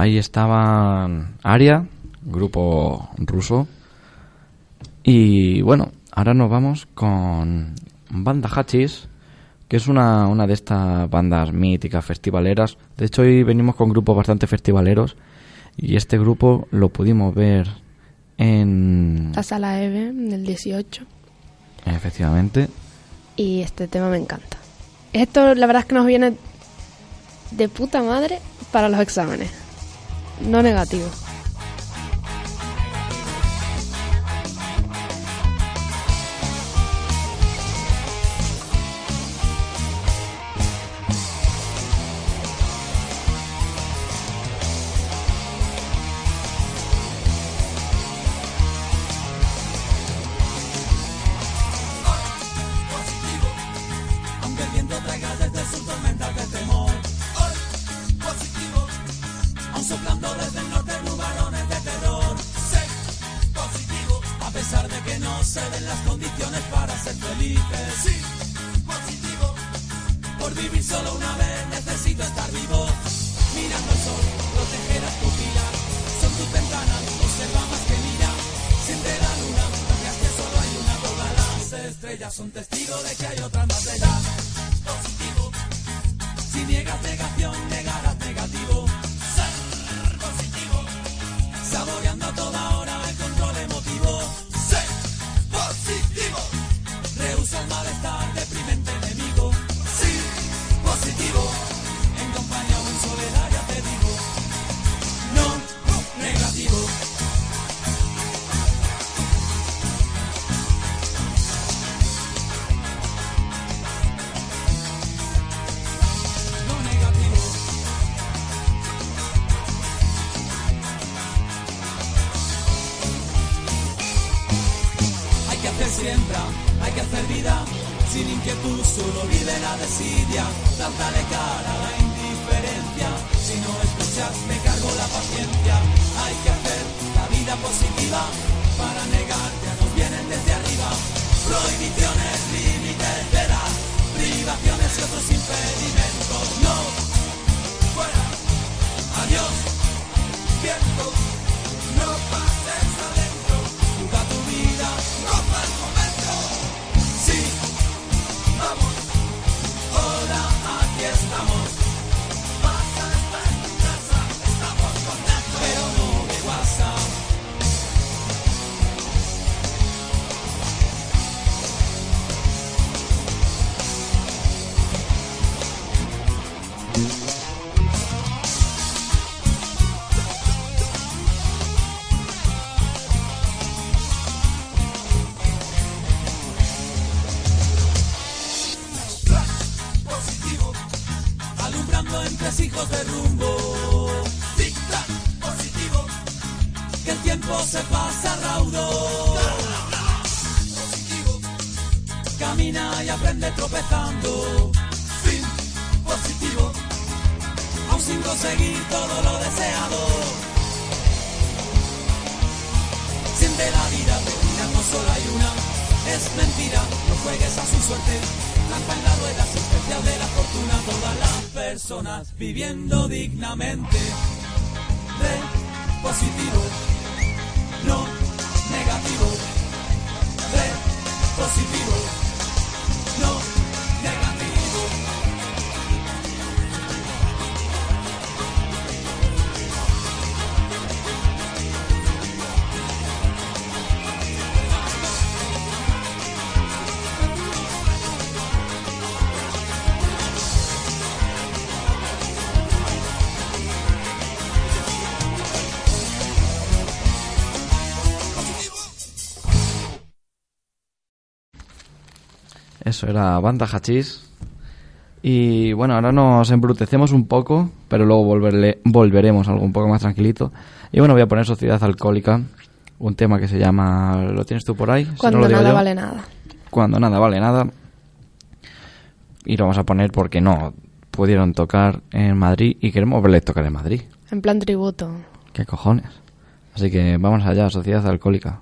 Ahí estaban Aria, grupo ruso. Y bueno, ahora nos vamos con Banda Hachis, que es una, una de estas bandas míticas, festivaleras. De hecho, hoy venimos con grupos bastante festivaleros. Y este grupo lo pudimos ver en... La sala EVE del 18. Efectivamente. Y este tema me encanta. Esto la verdad es que nos viene de puta madre para los exámenes. No negativo. Que hacer siembra, hay que hacer vida, sin inquietud solo vive la desidia. Plantale cara a la indiferencia, si no escuchas me cargo la paciencia. Hay que hacer la vida positiva, para negarte a nos vienen desde arriba. Prohibiciones, límites de privaciones y otros impedimentos. No, fuera, adiós, viento, Eso era Banda Hachís. Y bueno, ahora nos embrutecemos un poco, pero luego volverle, volveremos algo un poco más tranquilito. Y bueno, voy a poner Sociedad Alcohólica, un tema que se llama... ¿Lo tienes tú por ahí? Si no Cuando nada vale nada. Cuando nada vale nada. Y lo vamos a poner porque no pudieron tocar en Madrid y queremos verles tocar en Madrid. En plan tributo. ¿Qué cojones? Así que vamos allá, Sociedad Alcohólica.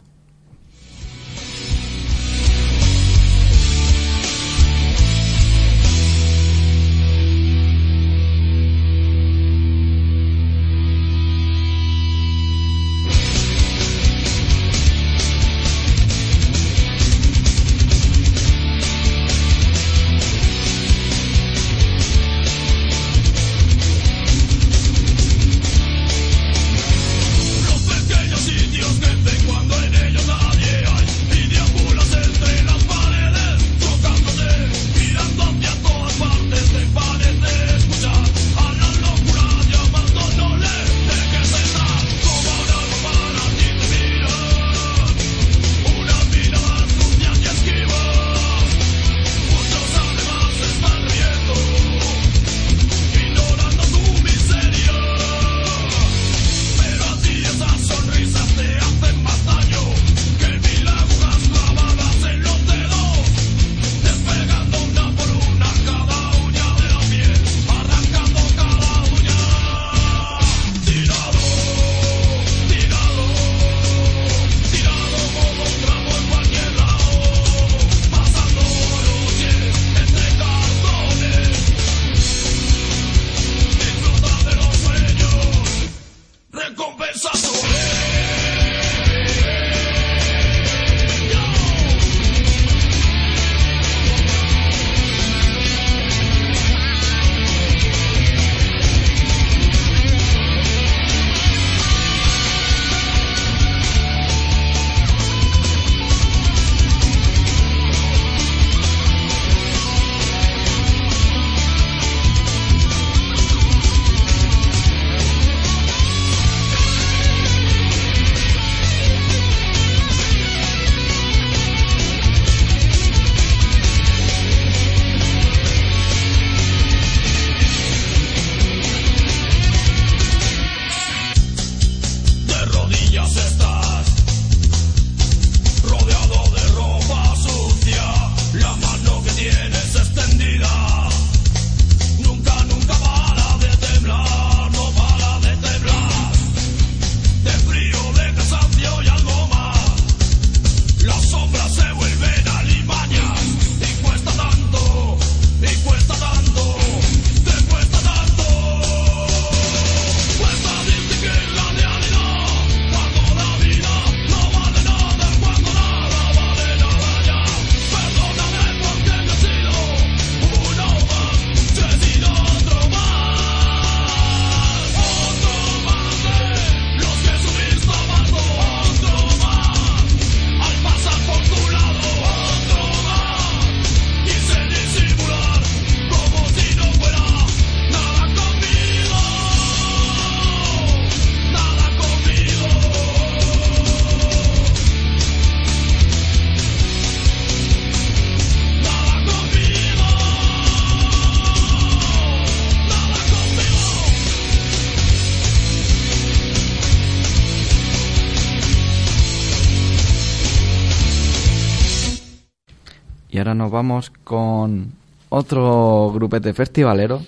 Nos vamos con otro grupete festivalero,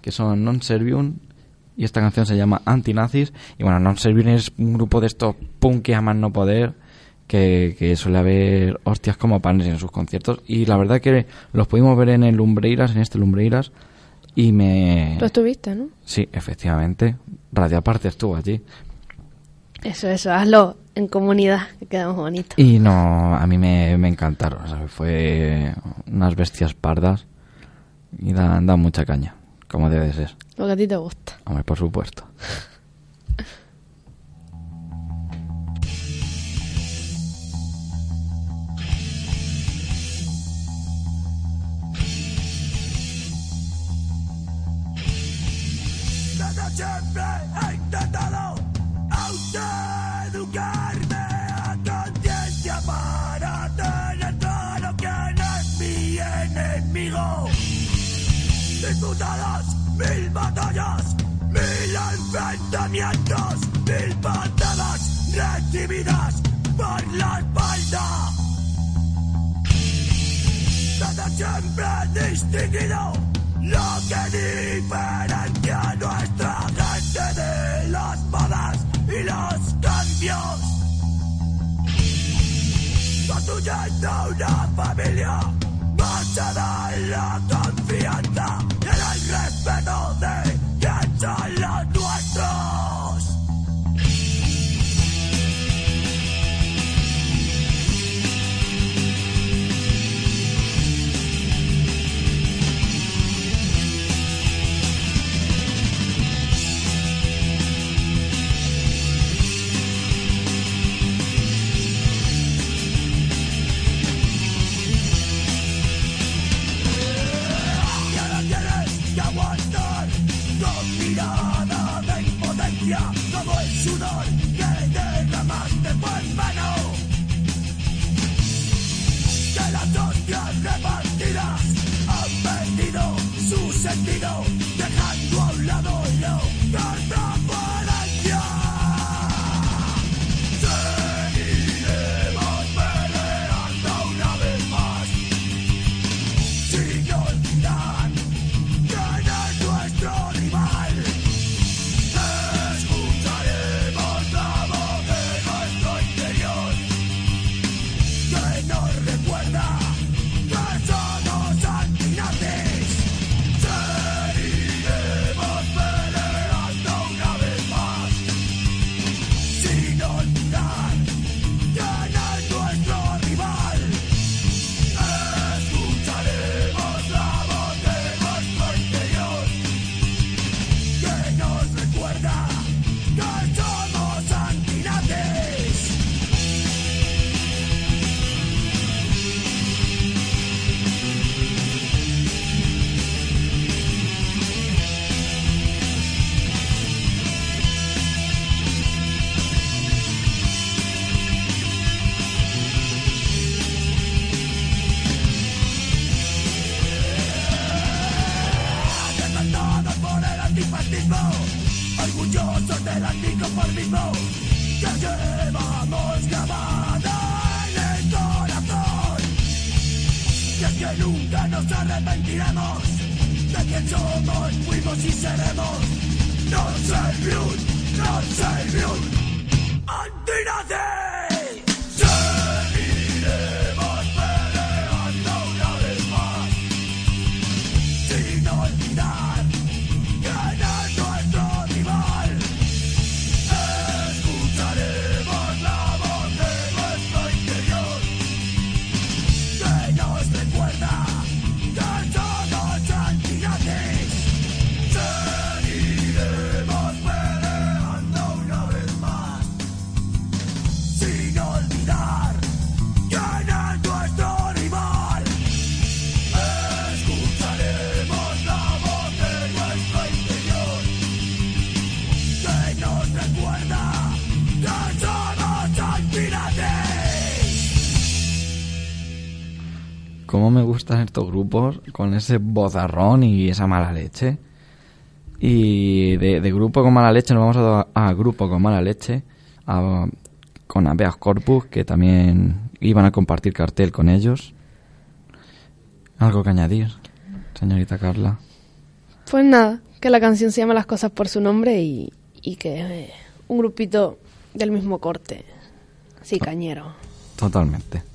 que son Non Servium, y esta canción se llama Antinazis. Y bueno, Non Servium es un grupo de estos punk que aman no poder, que, que suele haber hostias como panes en sus conciertos. Y la verdad que los pudimos ver en el Lumbreiras, en este Lumbreiras, y me... Tú estuviste, ¿no? Sí, efectivamente. Radio Aparte estuvo allí. Eso, eso, hazlo en comunidad, que quedamos bonitos. Y no, a mí me, me encantaron. sea, fue unas bestias pardas y dan, dan mucha caña, como debe de ser. Lo que a ti te gusta. Hombre, por supuesto. Mil batallas, mil enfrentamientos, mil patadas recibidas por la espalda. Desde siempre distinguido lo que diferencia nuestra gente de las modas y los cambios. Construyendo una familia basada la confianza y el respeto de quien son los gustan estos grupos con ese bozarrón y esa mala leche. Y de, grupo con mala leche nos vamos a, a grupo con mala leche, con Abeas Corpus, que también iban a compartir cartel con ellos. ¿Algo que añadir, señorita Carla? Pues nada, que la canción se llama Las cosas por su nombre y, y que es un grupito del mismo corte, así cañero. Totalmente.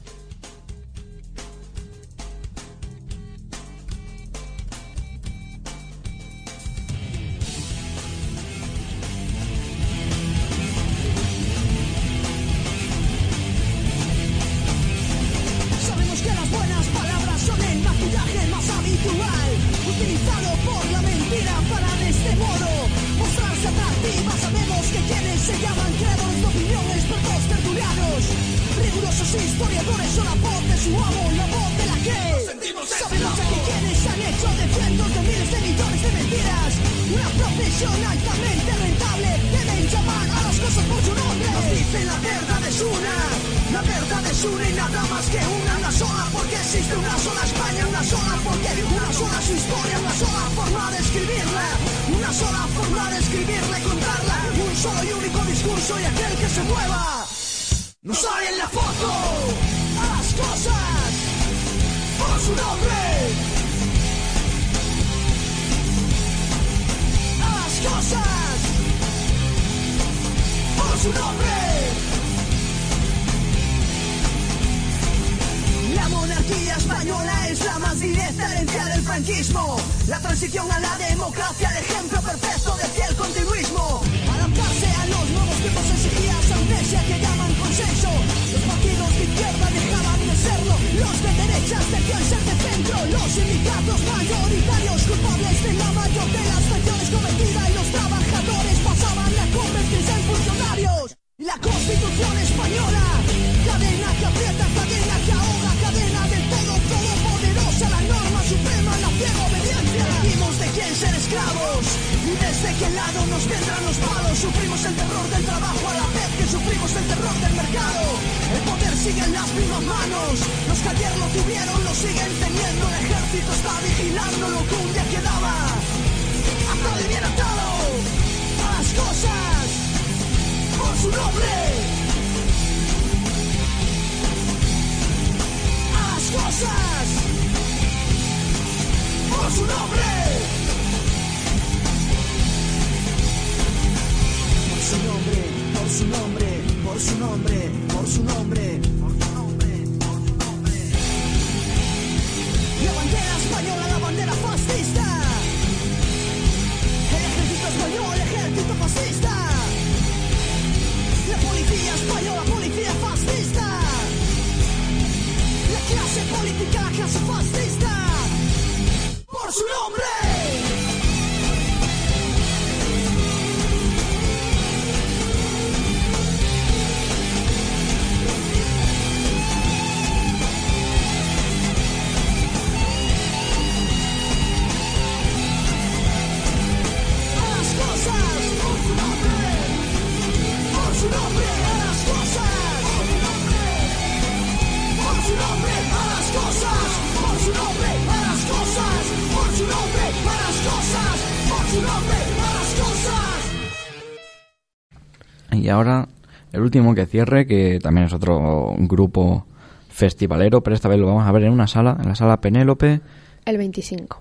Y ahora el último que cierre, que también es otro grupo festivalero, pero esta vez lo vamos a ver en una sala, en la sala Penélope. El 25.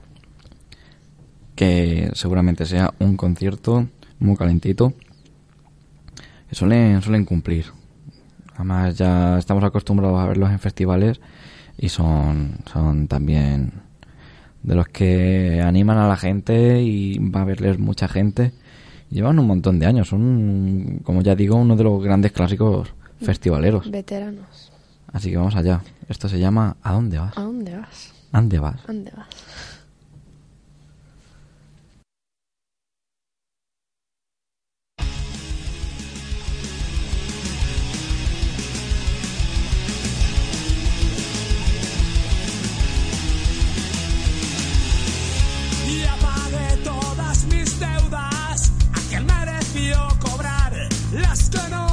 Que seguramente sea un concierto muy calentito. Que suelen, suelen cumplir. Además ya estamos acostumbrados a verlos en festivales y son, son también de los que animan a la gente y va a verles mucha gente. Llevan un montón de años, son, como ya digo, uno de los grandes clásicos festivaleros. Veteranos. Así que vamos allá. Esto se llama ¿A dónde vas? ¿A dónde vas? ¿A dónde vas? ¿A dónde vas? Y apagué todas mis deudas las que no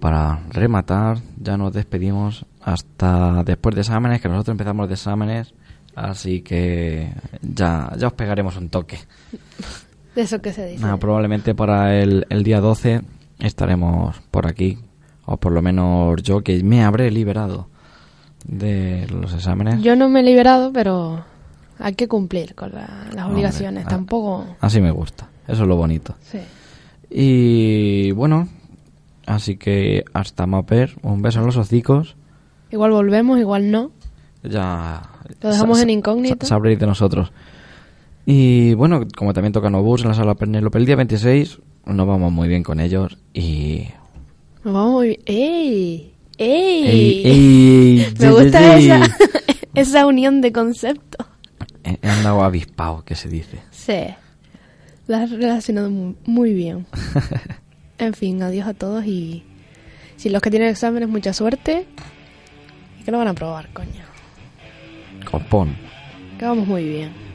para rematar, ya nos despedimos hasta después de exámenes, que nosotros empezamos de exámenes, así que ya, ya os pegaremos un toque. De eso que se dice. Probablemente para el, el día 12 estaremos por aquí, o por lo menos yo que me habré liberado de los exámenes. Yo no me he liberado, pero hay que cumplir con la- las obligaciones. Tampoco. Así me gusta, eso es lo bonito. Sí. Y bueno, así que hasta más ver, un beso en los hocicos. Igual volvemos, igual no. Ya. Lo dejamos sa- en incógnito. sa- Sabréis de nosotros. Y bueno, como también toca Nobus en la sala Penélope el día 26, nos vamos muy bien con ellos y. Nos vamos muy bien. ¡Ey! ¡Ey! ¡Ey! ey, Me gusta esa, esa unión de conceptos. He andado avispado, que se dice. Sí. La has relacionado mu- muy, bien. En fin, adiós a todos y si los que tienen exámenes, mucha suerte. Y que lo van a probar, coño. Copón. Que vamos muy bien.